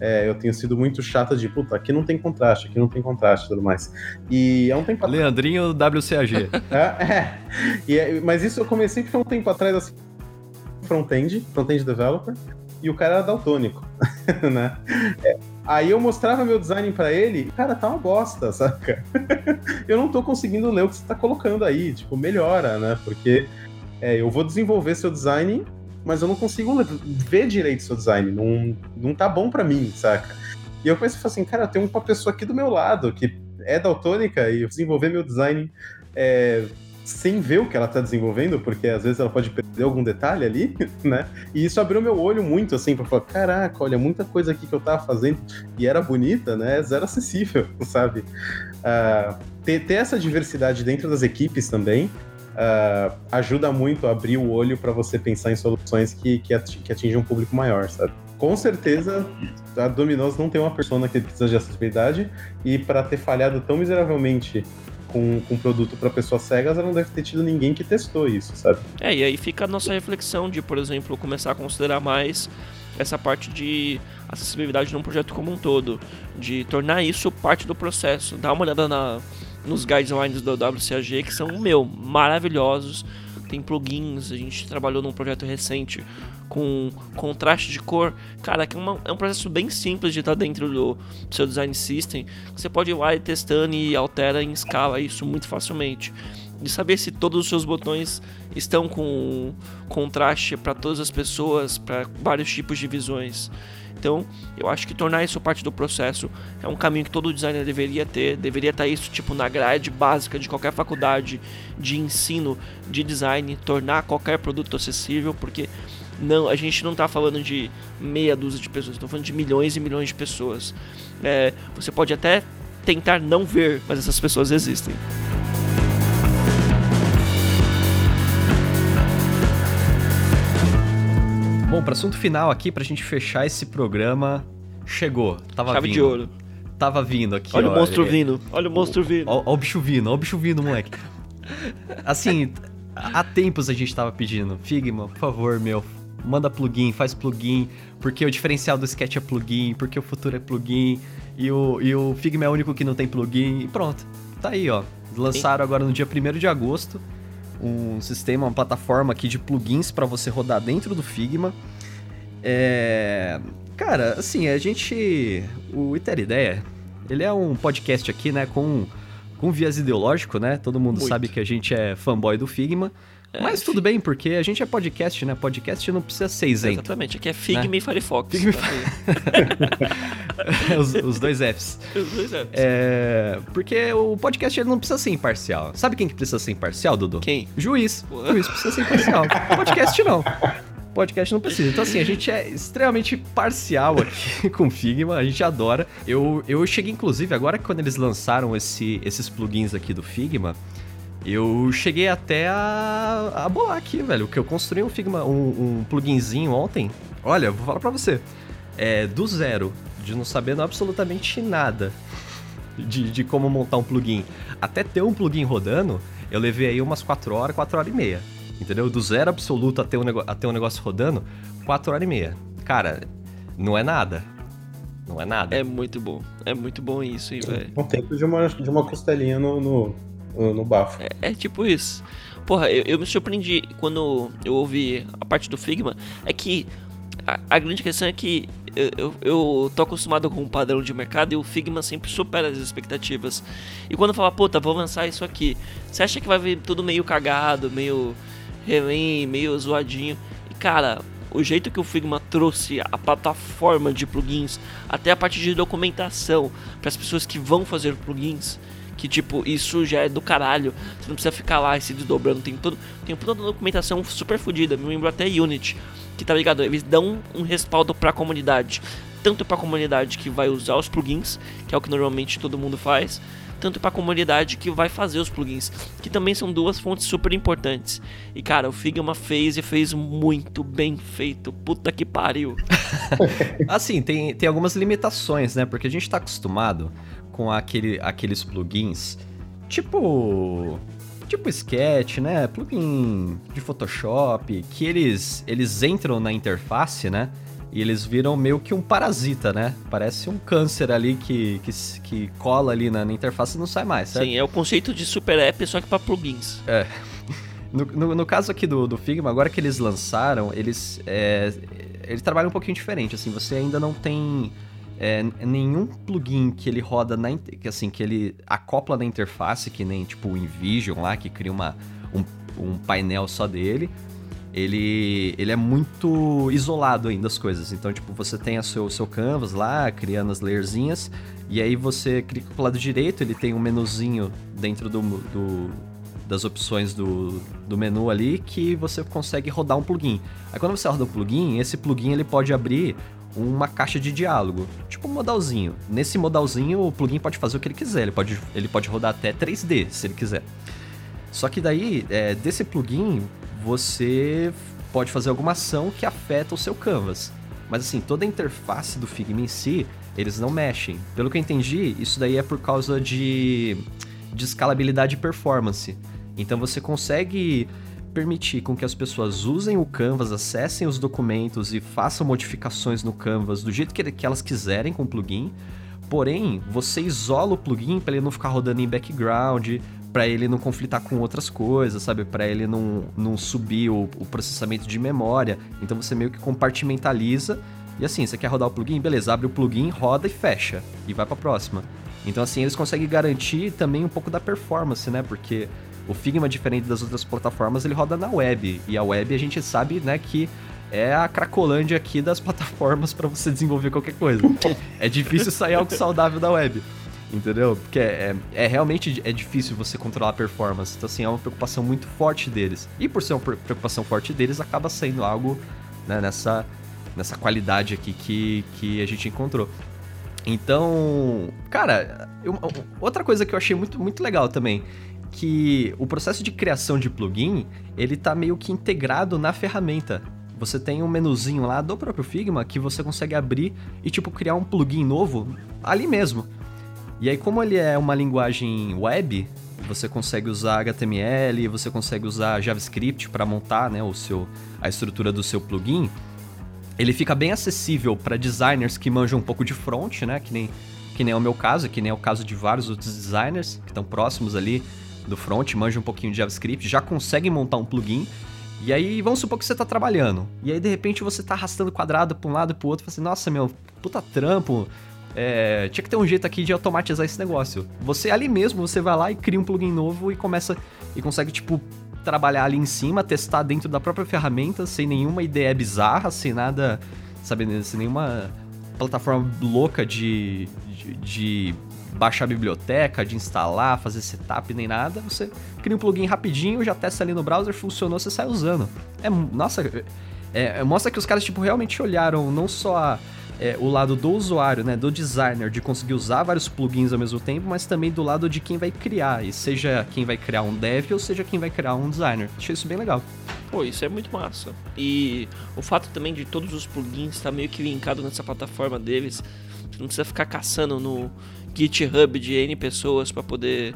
É, eu tenho sido muito chata de, puta, aqui não tem contraste, aqui não tem contraste e tudo mais. E há um tempo atrás. Leandrinho WCAG. é, é. E é, mas isso eu comecei porque há um tempo atrás, assim, front-end, front-end developer, e o cara era daltônico, né? É. Aí eu mostrava meu design para ele, cara, tá uma bosta, saca? eu não tô conseguindo ler o que você tá colocando aí, tipo, melhora, né? Porque é, eu vou desenvolver seu design, mas eu não consigo ver direito seu design, não, não tá bom para mim, saca? E eu pensei assim, cara, tem uma pessoa aqui do meu lado que é daltônica e eu desenvolver meu design é, sem ver o que ela tá desenvolvendo, porque às vezes ela pode perder algum detalhe ali, né? E isso abriu meu olho muito, assim, pra falar, caraca, olha, muita coisa aqui que eu tava fazendo e era bonita, né? Zero acessível, sabe? Uh, ter, ter, essa diversidade dentro das equipes também uh, ajuda muito a abrir o olho para você pensar em soluções que, que, atingem um público maior, sabe? Com certeza, a Domino's não tem uma persona que precisa de acessibilidade e para ter falhado tão miseravelmente com, com produto para pessoas cegas, ela não deve ter tido ninguém que testou isso, sabe? É, e aí fica a nossa reflexão de, por exemplo, começar a considerar mais essa parte de acessibilidade num projeto como um todo, de tornar isso parte do processo. Dá uma olhada na, nos guidelines do WCAG, que são, meu, maravilhosos. Tem plugins, a gente trabalhou num projeto recente com contraste de cor. Cara, que é, uma, é um processo bem simples de estar dentro do seu design system. Você pode ir lá e testando e altera em escala isso muito facilmente. De saber se todos os seus botões estão com contraste para todas as pessoas, para vários tipos de visões. Então, eu acho que tornar isso parte do processo é um caminho que todo designer deveria ter, deveria estar isso tipo na grade básica de qualquer faculdade de ensino de design, tornar qualquer produto acessível, porque não, a gente não está falando de meia dúzia de pessoas, estou falando de milhões e milhões de pessoas. É, você pode até tentar não ver, mas essas pessoas existem. Bom, para assunto final aqui, para a gente fechar esse programa, chegou, tava Chave vindo. de ouro. Tava vindo aqui, Olha ó, o monstro é, vindo, olha o monstro vindo. Olha o bicho vindo, olha o bicho vindo, moleque. Assim, há tempos a gente tava pedindo, Figma, por favor, meu, manda plugin, faz plugin, porque o diferencial do Sketch é plugin, porque o futuro é plugin, e o, e o Figma é o único que não tem plugin, e pronto. Tá aí, ó. Lançaram agora no dia 1 de agosto um sistema, uma plataforma aqui de plugins para você rodar dentro do Figma. É... Cara, assim, a gente. O Ideia, ele é um podcast aqui, né, com, com viés ideológico, né? Todo mundo Muito. sabe que a gente é fanboy do Figma. É, Mas tudo bem, porque a gente é podcast, né? Podcast não precisa ser isento. Exatamente, aqui é Figma Né? e Firefox. Figma Tá os, os dois Fs. Os dois apps. É, porque o podcast ele não precisa ser imparcial. Sabe quem que precisa ser imparcial, Dudu? Quem? Juiz. Pô. Juiz precisa ser imparcial. Podcast não. Podcast não precisa. Então, assim, a gente é extremamente parcial aqui com o Figma, a gente adora. Eu, eu cheguei, inclusive, agora que quando eles lançaram esse, esses plugins aqui do Figma, eu cheguei até a, a bolar aqui, velho. Que eu construí um Figma, um, um pluginzinho ontem. Olha, vou falar pra você. É, do zero, de não sabendo absolutamente nada de, de como montar um plugin. Até ter um plugin rodando, eu levei aí umas 4 horas, 4 horas e meia. Entendeu? Do zero absoluto até um, até um negócio rodando, 4 horas e meia. Cara, não é nada. Não é nada. É muito bom. É muito bom isso, hein, velho. Um tempo de uma, de uma costelinha no, no, no, bafo. É, é tipo isso. Porra, eu, eu me surpreendi quando eu ouvi a parte do Figma. É que a, a grande questão é que eu, eu, eu, tô acostumado com um padrão de mercado e o Figma sempre supera as expectativas. E quando fala, puta, vou lançar isso aqui, você acha que vai vir tudo meio cagado, meio relém, meio zoadinho? E cara, o jeito que o Figma trouxe a plataforma de plugins, até a parte de documentação para as pessoas que vão fazer plugins, que tipo, isso já é do caralho. Você não precisa ficar lá se desdobrando, tem todo, tem toda a documentação super fodida, me lembro até Unity, que tá ligado, eles dão um respaldo para a comunidade, tanto para a comunidade que vai usar os plugins, que é o que normalmente todo mundo faz, tanto para a comunidade que vai fazer os plugins, que também são duas fontes super importantes. E cara, o Figma fez e fez muito bem feito. Puta que pariu. assim, tem, tem algumas limitações, né? Porque a gente tá acostumado com aquele, aqueles plugins, tipo tipo sketch, né? Plugin de Photoshop, que eles eles entram na interface, né? E eles viram meio que um parasita, né? Parece um câncer ali que, que, que cola ali na, na interface e não sai mais, certo? Sim, é o conceito de super app, só que para plugins. É. No, no, no, caso aqui do, do Figma, agora que eles lançaram, eles, é, eles trabalham um pouquinho diferente, assim, você ainda não tem é, nenhum plugin que ele roda na que assim que ele acopla na interface que nem tipo o InVision lá que cria uma, um, um painel só dele ele, ele é muito isolado ainda das coisas. Então, tipo, você tem o seu, seu canvas lá, criando as layerzinhas, e aí você clica pro lado direito, ele tem um menuzinho dentro do, do das opções do, do menu ali que você consegue rodar um plugin. Aí quando você roda um plugin, esse plugin ele pode abrir uma caixa de diálogo, tipo um modalzinho. Nesse modalzinho, o plugin pode fazer o que ele quiser, ele pode, ele pode rodar até 3D, se ele quiser. Só que daí, é, desse plugin, você pode fazer alguma ação que afeta o seu canvas. Mas assim, toda a interface do Figma em si, eles não mexem. Pelo que eu entendi, isso daí é por causa de, de escalabilidade e performance. Então você consegue permitir com que as pessoas usem o Canvas, acessem os documentos e façam modificações no Canvas do jeito que, que elas quiserem com o plugin. Porém, você isola o plugin para ele não ficar rodando em background, para ele não conflitar com outras coisas, sabe? Para ele não, não subir o, o, processamento de memória. Então você meio que compartimentaliza. E assim, você quer rodar o plugin? Beleza, abre o plugin, roda e fecha. E vai para próxima. Então assim, eles conseguem garantir também um pouco da performance, né? Porque o Figma, diferente das outras plataformas, ele roda na web. E a web a gente sabe, né, que é a cracolândia aqui das plataformas para você desenvolver qualquer coisa. é difícil sair algo saudável da web. Entendeu? Porque é, é, é, realmente é difícil você controlar a performance. Então, assim, é uma preocupação muito forte deles. E por ser uma preocupação forte deles, acaba sendo algo né, nessa, nessa qualidade aqui que, que a gente encontrou. Então, cara, eu, outra coisa que eu achei muito, muito legal também, que o processo de criação de plugin, ele tá meio que integrado na ferramenta. Você tem um menuzinho lá do próprio Figma que você consegue abrir e, tipo, criar um plugin novo ali mesmo. E aí, como ele é uma linguagem web, você consegue usar HTML, você consegue usar JavaScript para montar né, o seu, a estrutura do seu plugin. Ele fica bem acessível para designers que manjam um pouco de front, né? Que nem, que nem é o meu caso, que nem é o caso de vários outros designers que estão próximos ali do front, manjam um pouquinho de JavaScript, já conseguem montar um plugin. E aí, vamos supor que você está trabalhando. E aí, de repente, você está arrastando quadrado para um lado e para o outro, fala assim, nossa, meu, puta trampo, é, tinha que ter um jeito aqui de automatizar esse negócio. Você ali mesmo, você vai lá e cria um plugin novo e começa e consegue tipo trabalhar ali em cima, testar dentro da própria ferramenta, sem nenhuma ideia bizarra, sem nada, sabe, sem nenhuma plataforma louca de, de, de baixar a biblioteca, de instalar, fazer setup nem nada. Você cria um plugin rapidinho, já testa ali no browser, funcionou, você sai usando. É, nossa, é, mostra que os caras tipo realmente olharam não só é, o lado do usuário, né, do designer, de conseguir usar vários plugins ao mesmo tempo, mas também do lado de quem vai criar, e seja quem vai criar um dev ou seja quem vai criar um designer. Achei isso bem legal. Pô, isso é muito massa. E o fato também de todos os plugins estar tá meio que linkado nessa plataforma deles, você não precisa ficar caçando no GitHub de N pessoas para poder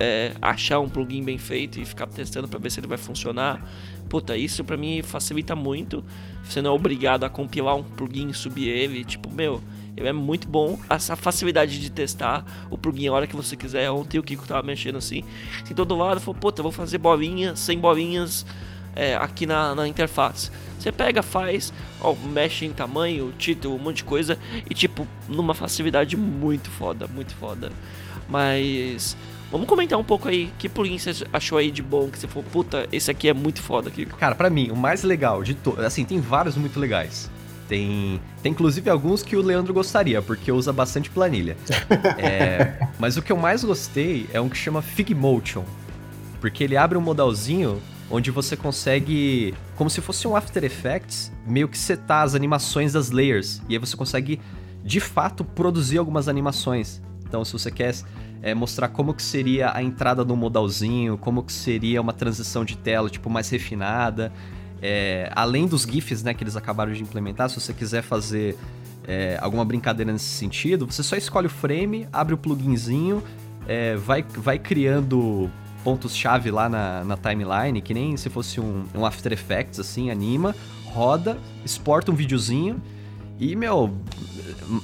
é, achar um plugin bem feito e ficar testando para ver se ele vai funcionar. Puta, isso para mim facilita muito. Você não é obrigado a compilar um plugin e subir ele. Tipo, meu, ele é muito bom. Essa facilidade de testar o plugin a hora que você quiser. Ontem o Kiko tava mexendo assim, em todo lado, falou, puta, vou fazer bolinhas, sem bolinhas. É, aqui na, na interface. Você pega, faz, ó, mexe em tamanho, título, um monte de coisa e tipo, numa facilidade muito foda, muito foda. Mas vamos comentar um pouco aí, que plugin você achou aí de bom, que você falou, puta, esse aqui é muito foda aqui. Cara, para mim, o mais legal de todos, assim, tem vários muito legais. Tem, tem inclusive alguns que o Leandro gostaria, porque usa bastante planilha. é, mas o que eu mais gostei é um que chama Figmotion. Porque ele abre um modalzinho onde você consegue, como se fosse um After Effects, meio que setar as animações das layers. E aí você consegue, de fato, produzir algumas animações. Então, se você quer é, mostrar como que seria a entrada no modalzinho, como que seria uma transição de tela, tipo, mais refinada. É, além dos GIFs, né, que eles acabaram de implementar, se você quiser fazer é, alguma brincadeira nesse sentido, você só escolhe o frame, abre o pluginzinho, vai, vai criando pontos-chave lá na, na, timeline, que nem se fosse um, um After Effects, assim, anima, roda, exporta um videozinho e, meu,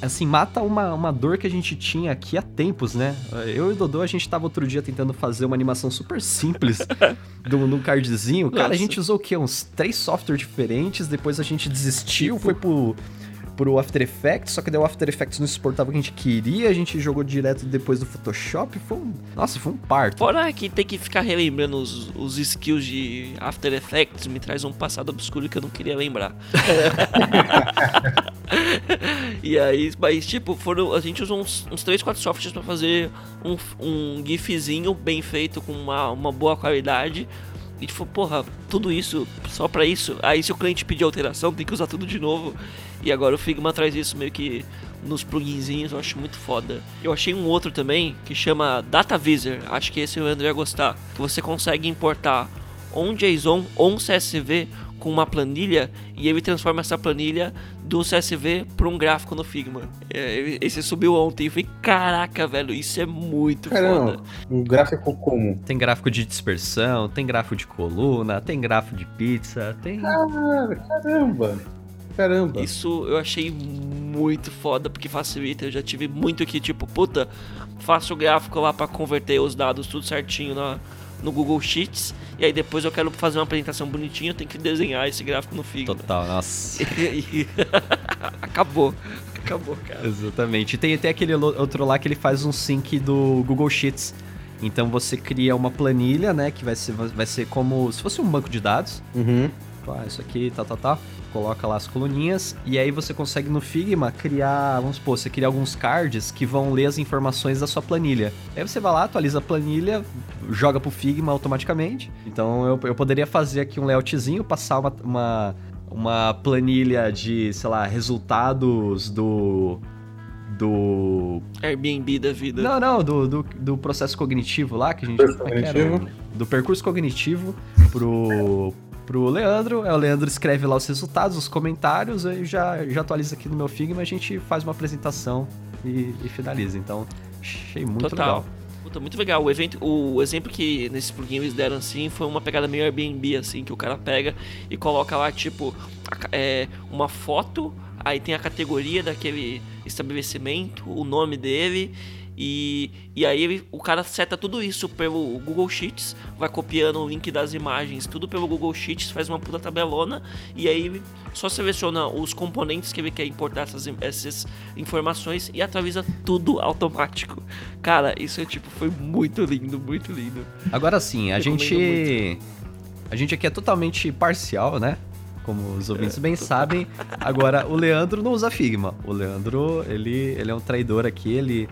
assim, mata uma, uma dor que a gente tinha aqui há tempos, né? Eu e o Dodô, a gente tava outro dia tentando fazer uma animação super simples de um cardzinho. Cara, Nossa. a gente usou o quê? Uns três softwares diferentes, depois a gente desistiu, tipo... foi pro pro After Effects, só que daí o After Effects não suportava o que a gente queria, a gente jogou direto depois do Photoshop, foi um... Nossa, foi um parto. Fora que tem que ficar relembrando os, os skills de After Effects, me traz um passado obscuro que eu não queria lembrar. e aí, mas tipo, foram, a gente usou uns, uns 3, 4 softwares para fazer um, um gifzinho bem feito com uma, uma boa qualidade e tipo, porra, tudo isso só para isso. Aí se o cliente pedir alteração, tem que usar tudo de novo. E agora o Figma traz isso meio que nos pluginzinhos, eu acho muito foda. Eu achei um outro também que chama DataVisor. Acho que esse o André ia gostar. Que você consegue importar um JSON ou um CSV com uma planilha e ele transforma essa planilha do CSV para um gráfico no Figma. É, esse subiu ontem e falei, caraca, velho, isso é muito Caramba, foda. Um gráfico como? Tem gráfico de dispersão, tem gráfico de coluna, tem gráfico de pizza, tem. Cara, caramba! Caramba. Isso eu achei muito foda porque facilita. Eu já tive muito que, tipo, puta, faço o gráfico lá para converter os dados tudo certinho na, no Google Sheets. E aí depois eu quero fazer uma apresentação bonitinha, eu tenho que desenhar esse gráfico no Figma. Total, nossa. acabou. Acabou, cara. Exatamente. E tem até aquele outro lá que ele faz um sync do Google Sheets. Então você cria uma planilha, né? Que vai ser, vai ser como se fosse um banco de dados. Uhum. Ah, isso aqui, tá, tá, tá coloca lá as coluninhas e aí você consegue no Figma criar, vamos supor, você cria alguns cards que vão ler as informações da sua planilha. Aí você vai lá, atualiza a planilha, joga pro Figma automaticamente. Então eu, eu poderia fazer aqui um layoutzinho, passar uma, uma, uma planilha de, sei lá, resultados do do. Airbnb da vida. Não, não, do, do, do processo cognitivo lá, que a gente. Cognitivo. Do percurso cognitivo pro, pro Leandro. É, o Leandro escreve lá os resultados, os comentários, eu já, já atualiza aqui no meu Figma, a gente faz uma apresentação e, e finaliza. Então, achei muito Total. legal. Puta, muito legal. O, evento, o exemplo que nesse plugin eles deram assim foi uma pegada meio Airbnb, assim, que o cara pega e coloca lá, tipo, é, uma foto, aí tem a categoria daquele estabelecimento, o nome dele e, e aí o cara seta tudo isso pelo Google Sheets, vai copiando o link das imagens, tudo pelo Google Sheets, faz uma puta tabelona e aí só seleciona os componentes que ele quer importar essas, essas informações e atualiza tudo automático. Cara, isso é tipo, foi muito lindo, muito lindo. Agora sim, a gente. Muito. A gente aqui é totalmente parcial, né? Como os ouvintes bem sabem. Agora, o Leandro não usa Figma. O Leandro, ele, ele é um traidor aqui, ele.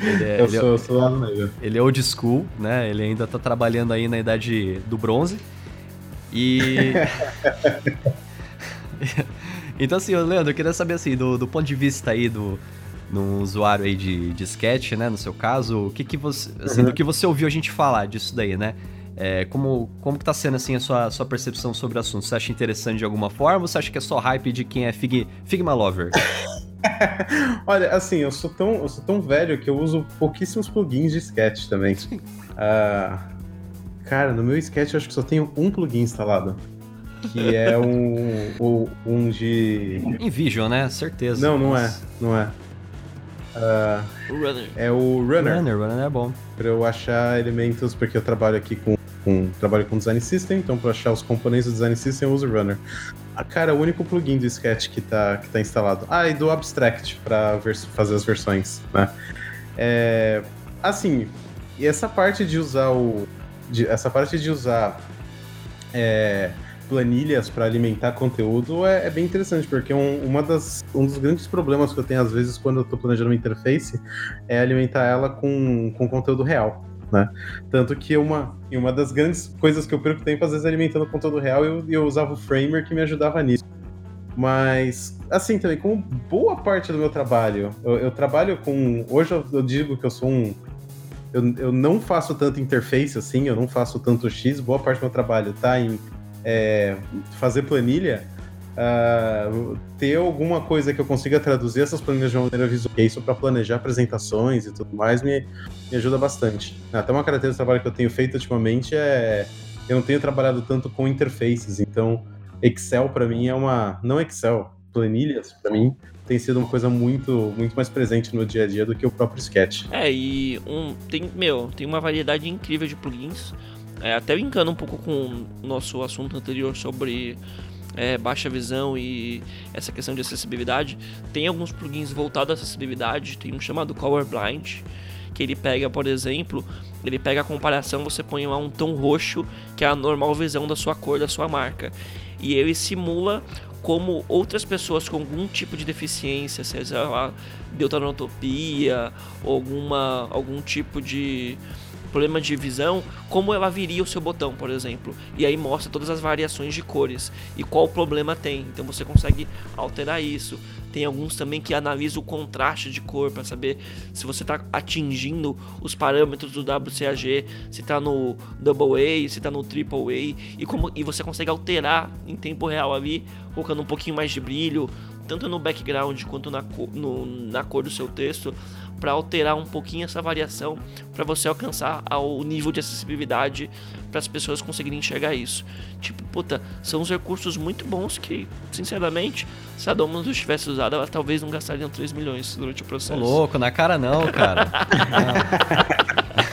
É, ele é, Eu ele é sou, é, sou lá no meio. Ele é old school, né? Ele ainda tá trabalhando aí na idade do bronze. E. então, assim, Leandro, eu queria saber, assim, do, do ponto de vista aí do, no usuário aí de, de sketch, né, no seu caso, o que que você, assim, uhum. do que você ouviu a gente falar disso daí, né? É, como, como que tá sendo assim a sua, sua percepção sobre o assunto? Você acha interessante de alguma forma ou você acha que é só hype de quem é Fig, Figma Lover? Olha, assim, eu sou, tão, eu sou tão velho que eu uso pouquíssimos plugins de sketch também. Uh, cara, no meu sketch eu acho que só tenho um plugin instalado. Que é um, um, um de. InVision, né? Certeza. Não, não é. Não é. Uh, o Runner. É o Runner. Runner, Runner é bom. Pra eu achar elementos, porque eu trabalho aqui com com trabalho com design system, então para achar os componentes do design system eu uso Runner. Ah, cara, o único plugin do Sketch que tá, que tá instalado. Ah, e do Abstract para fazer as versões, né? É, assim, e essa parte de usar o. De, essa parte de usar é, planilhas para alimentar conteúdo é, é, bem interessante, porque um, uma das, um dos grandes problemas que eu tenho às vezes quando eu estou planejando uma interface é alimentar ela com, com conteúdo real. Né? Tanto que uma, uma das grandes coisas que eu perco tempo, às vezes, alimentando conteúdo real, eu, eu usava o Framer que me ajudava nisso. Mas, assim, também, como boa parte do meu trabalho, eu, eu trabalho com. Hoje eu, eu, digo que eu sou um. Eu, eu não faço tanto interface assim, eu não faço tanto X, boa parte do meu trabalho tá em é, fazer planilha, uh, ter alguma coisa que eu consiga traduzir essas planilhas de uma maneira visual, isso para planejar apresentações e tudo mais, me, me ajuda bastante. Até uma característica do trabalho que eu tenho feito ultimamente é. Eu não tenho trabalhado tanto com interfaces, então Excel para mim é uma. Não Excel, planilhas para mim tem sido uma coisa muito, muito mais presente no dia a dia do que o próprio Sketch. É, e um, tem, meu, tem uma variedade incrível de plugins. É, até brincando um pouco com o nosso assunto anterior sobre é, baixa visão e essa questão de acessibilidade, tem alguns plugins voltados à acessibilidade, tem um chamado Colorblind, que ele pega, por exemplo, ele pega a comparação, você põe lá um tom roxo, que é a normal visão da sua cor, da sua marca, e ele simula como outras pessoas com algum tipo de deficiência, seja lá deuteranotopia, ou alguma, algum tipo de problema de visão, como ela viria o seu botão, por exemplo. E aí mostra todas as variações de cores e qual problema tem. Então você consegue alterar isso. Tem alguns também que analisam o contraste de cor para saber se você está atingindo os parâmetros do WCAG, se está no Double A, se está no Triple A e como e você consegue alterar em tempo real ali, colocando um pouquinho mais de brilho, tanto no background quanto na, no, na cor do seu texto para alterar um pouquinho essa variação para você alcançar o nível de acessibilidade para as pessoas conseguirem enxergar isso. Tipo, puta, são uns recursos muito bons que, sinceramente, se a Domus tivesse usado, ela talvez não gastaria 3 milhões durante o processo. Ô, louco, na cara não, cara. não.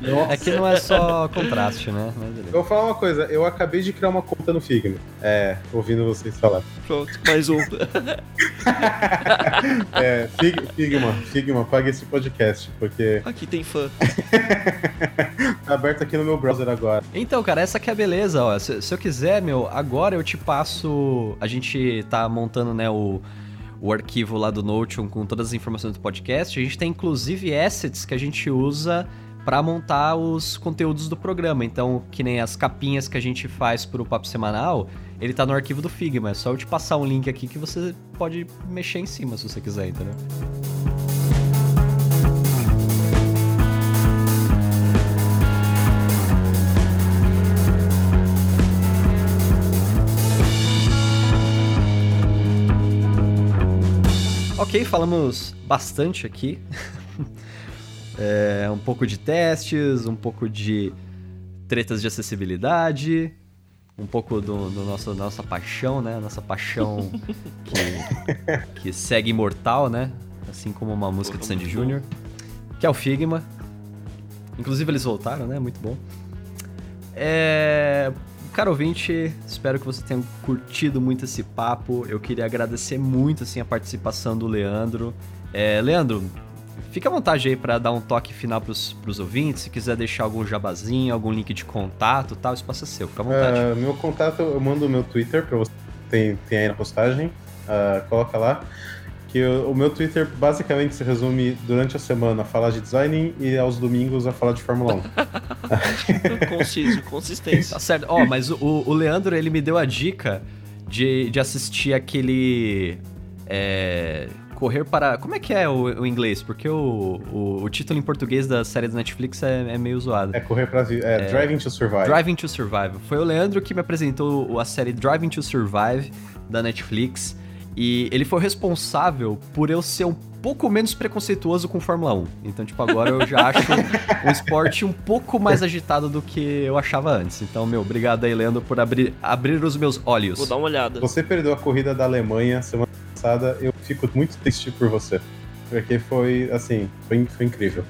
Nossa. É que não é só contraste, né? Eu vou falar uma coisa, eu acabei de criar uma conta no Figma. É, ouvindo vocês falar. Pronto, mais um. é, Figma, Figma, pague esse podcast, porque. Aqui tem fã. tá aberto aqui no meu browser agora. Então, cara, essa que é a beleza, ó. Se, se eu quiser, meu, agora eu te passo. A gente tá montando, né, o o arquivo lá do Notion com todas as informações do podcast. A gente tem inclusive assets que a gente usa para montar os conteúdos do programa. Então, que nem as capinhas que a gente faz pro papo semanal, ele tá no arquivo do Figma. É só eu te passar um link aqui que você pode mexer em cima se você quiser, entendeu? Ok, falamos bastante aqui. É, um pouco de testes, um pouco de tretas de acessibilidade, um pouco do, do nosso nossa paixão, né? Nossa paixão que, que segue imortal, né? Assim como uma música de Sandy Júnior, que é o Figma. Inclusive eles voltaram, né? Muito bom. É... Caro ouvinte, espero que você tenha curtido muito esse papo. Eu queria agradecer muito assim, a participação do Leandro. É, Leandro, Fica à vontade aí para dar um toque final pros, pros ouvintes, se quiser deixar algum jabazinho, algum link de contato tal, o espaço é seu, fica à vontade. Uh, meu contato, eu mando o meu Twitter para você, tem, tem aí na postagem, uh, coloca lá. Que o, o meu Twitter basicamente se resume durante a semana a falar de design e aos domingos a falar de Fórmula 1. Conciso, consistência. Tá certo. Ó, oh, mas o, o Leandro, ele me deu a dica de, de assistir aquele. É, correr para. Como é que é o, o inglês? Porque o, o, o, título em português da série da Netflix é, é meio zoado. É correr para. É, é, Driving to Survive. Driving to Survive. Foi o Leandro que me apresentou a série Driving to Survive da Netflix. E ele foi responsável por eu ser um pouco menos preconceituoso com Fórmula 1. Então, tipo, agora eu já acho um esporte um pouco mais agitado do que eu achava antes. Então, meu, obrigado aí, Leandro, por abrir, abrir os meus olhos. Vou dar uma olhada. Você perdeu a corrida da Alemanha semana passada, eu fico muito triste por você. Porque foi, assim, foi, foi incrível.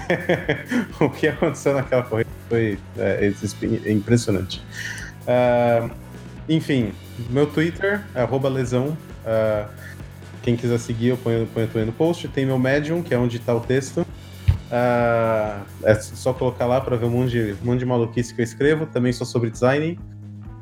o que aconteceu naquela corrida foi é, é impressionante. Uh, enfim, meu Twitter, arroba lesão. Uh, quem quiser seguir, eu ponho, ponho, ponho no post. Tem meu Medium, que é onde está o texto. Uh, é só colocar lá para ver um monte, de, um monte de maluquice que eu escrevo. Também sou sobre design.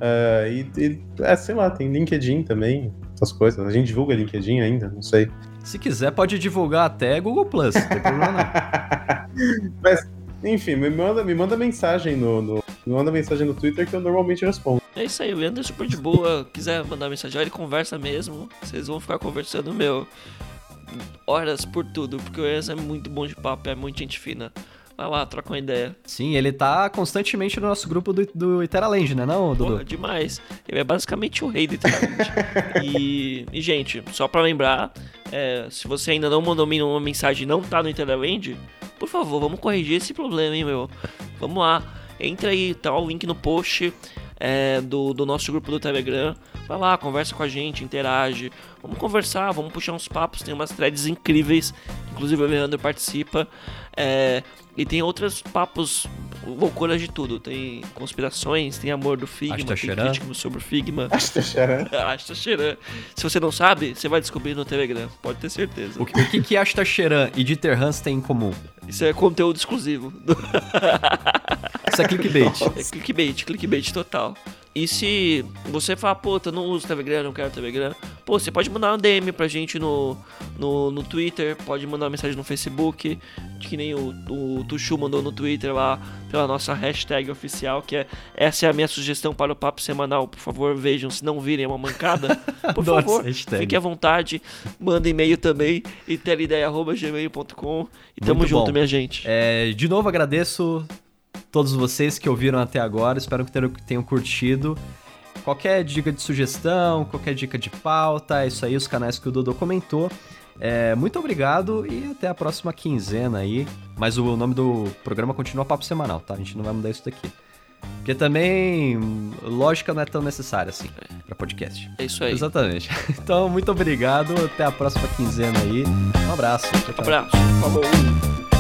Uh, e, e, é, sei lá, tem LinkedIn também, essas coisas. A gente divulga LinkedIn ainda, não sei. Se quiser, pode divulgar até Google Plus, não tem problema não. Mas, enfim, me manda, me manda mensagem no, no, me manda mensagem no Twitter que eu normalmente respondo. É isso aí, o Leandro é super de boa. quiser mandar mensagem, ele conversa mesmo. Vocês vão ficar conversando, meu, horas por tudo, porque o Leandro é muito bom de papo, é muito gente fina. Vai lá, troca uma ideia. Sim, ele tá constantemente no nosso grupo do, do Iteraland, né não, Dudu? Porra, demais. Ele é basicamente o rei do Iteraland. e, e, gente, só pra lembrar, é, se você ainda não mandou uma mensagem e não tá no Iteraland, por favor, vamos corrigir esse problema, hein, meu? Vamos lá. Entra aí, tá o link no post é, do, do nosso grupo do Telegram. Vai lá, conversa com a gente, interage. Vamos conversar, vamos puxar uns papos. Tem umas threads incríveis. Inclusive o Leandro participa. É, e tem outros papos, loucuras de tudo. Tem conspirações, tem amor do Figma, Asta tem crítico sobre o Figma. Asta Xeran. Asta Xeran. Se você não sabe, você vai descobrir no Telegram, pode ter certeza. O que, o que, que Asta Xeran e Dieter Hans têm em comum? Isso é conteúdo exclusivo. Isso é clickbait. É clickbait, clickbait total. E se você falar, eu não uso Telegram, não quero Telegram, pô, você pode mandar uma DM pra gente no, no, no Twitter, pode mandar uma mensagem no Facebook, que nem o, o Tuxu mandou no Twitter lá, pela nossa hashtag oficial, que é essa é a minha sugestão para o papo semanal. Por favor, vejam, se não virem é uma mancada, por favor, fique à vontade, manda e-mail também, itelideia.gmail.com e tamo Muito junto, bom. minha gente. É, de novo agradeço todos vocês que ouviram até agora. Espero que tenham curtido. Qualquer dica de sugestão, qualquer dica de pauta, é isso aí, os canais que o Dodô comentou. É, muito obrigado e até a próxima quinzena aí. Mas o nome do programa continua Papo Semanal, tá? A gente não vai mudar isso daqui. Porque também lógica não é tão necessária assim para podcast. É isso aí. Exatamente. Então, muito obrigado. Até a próxima quinzena aí. Um abraço. Tchau, tchau. Abraço. Falou.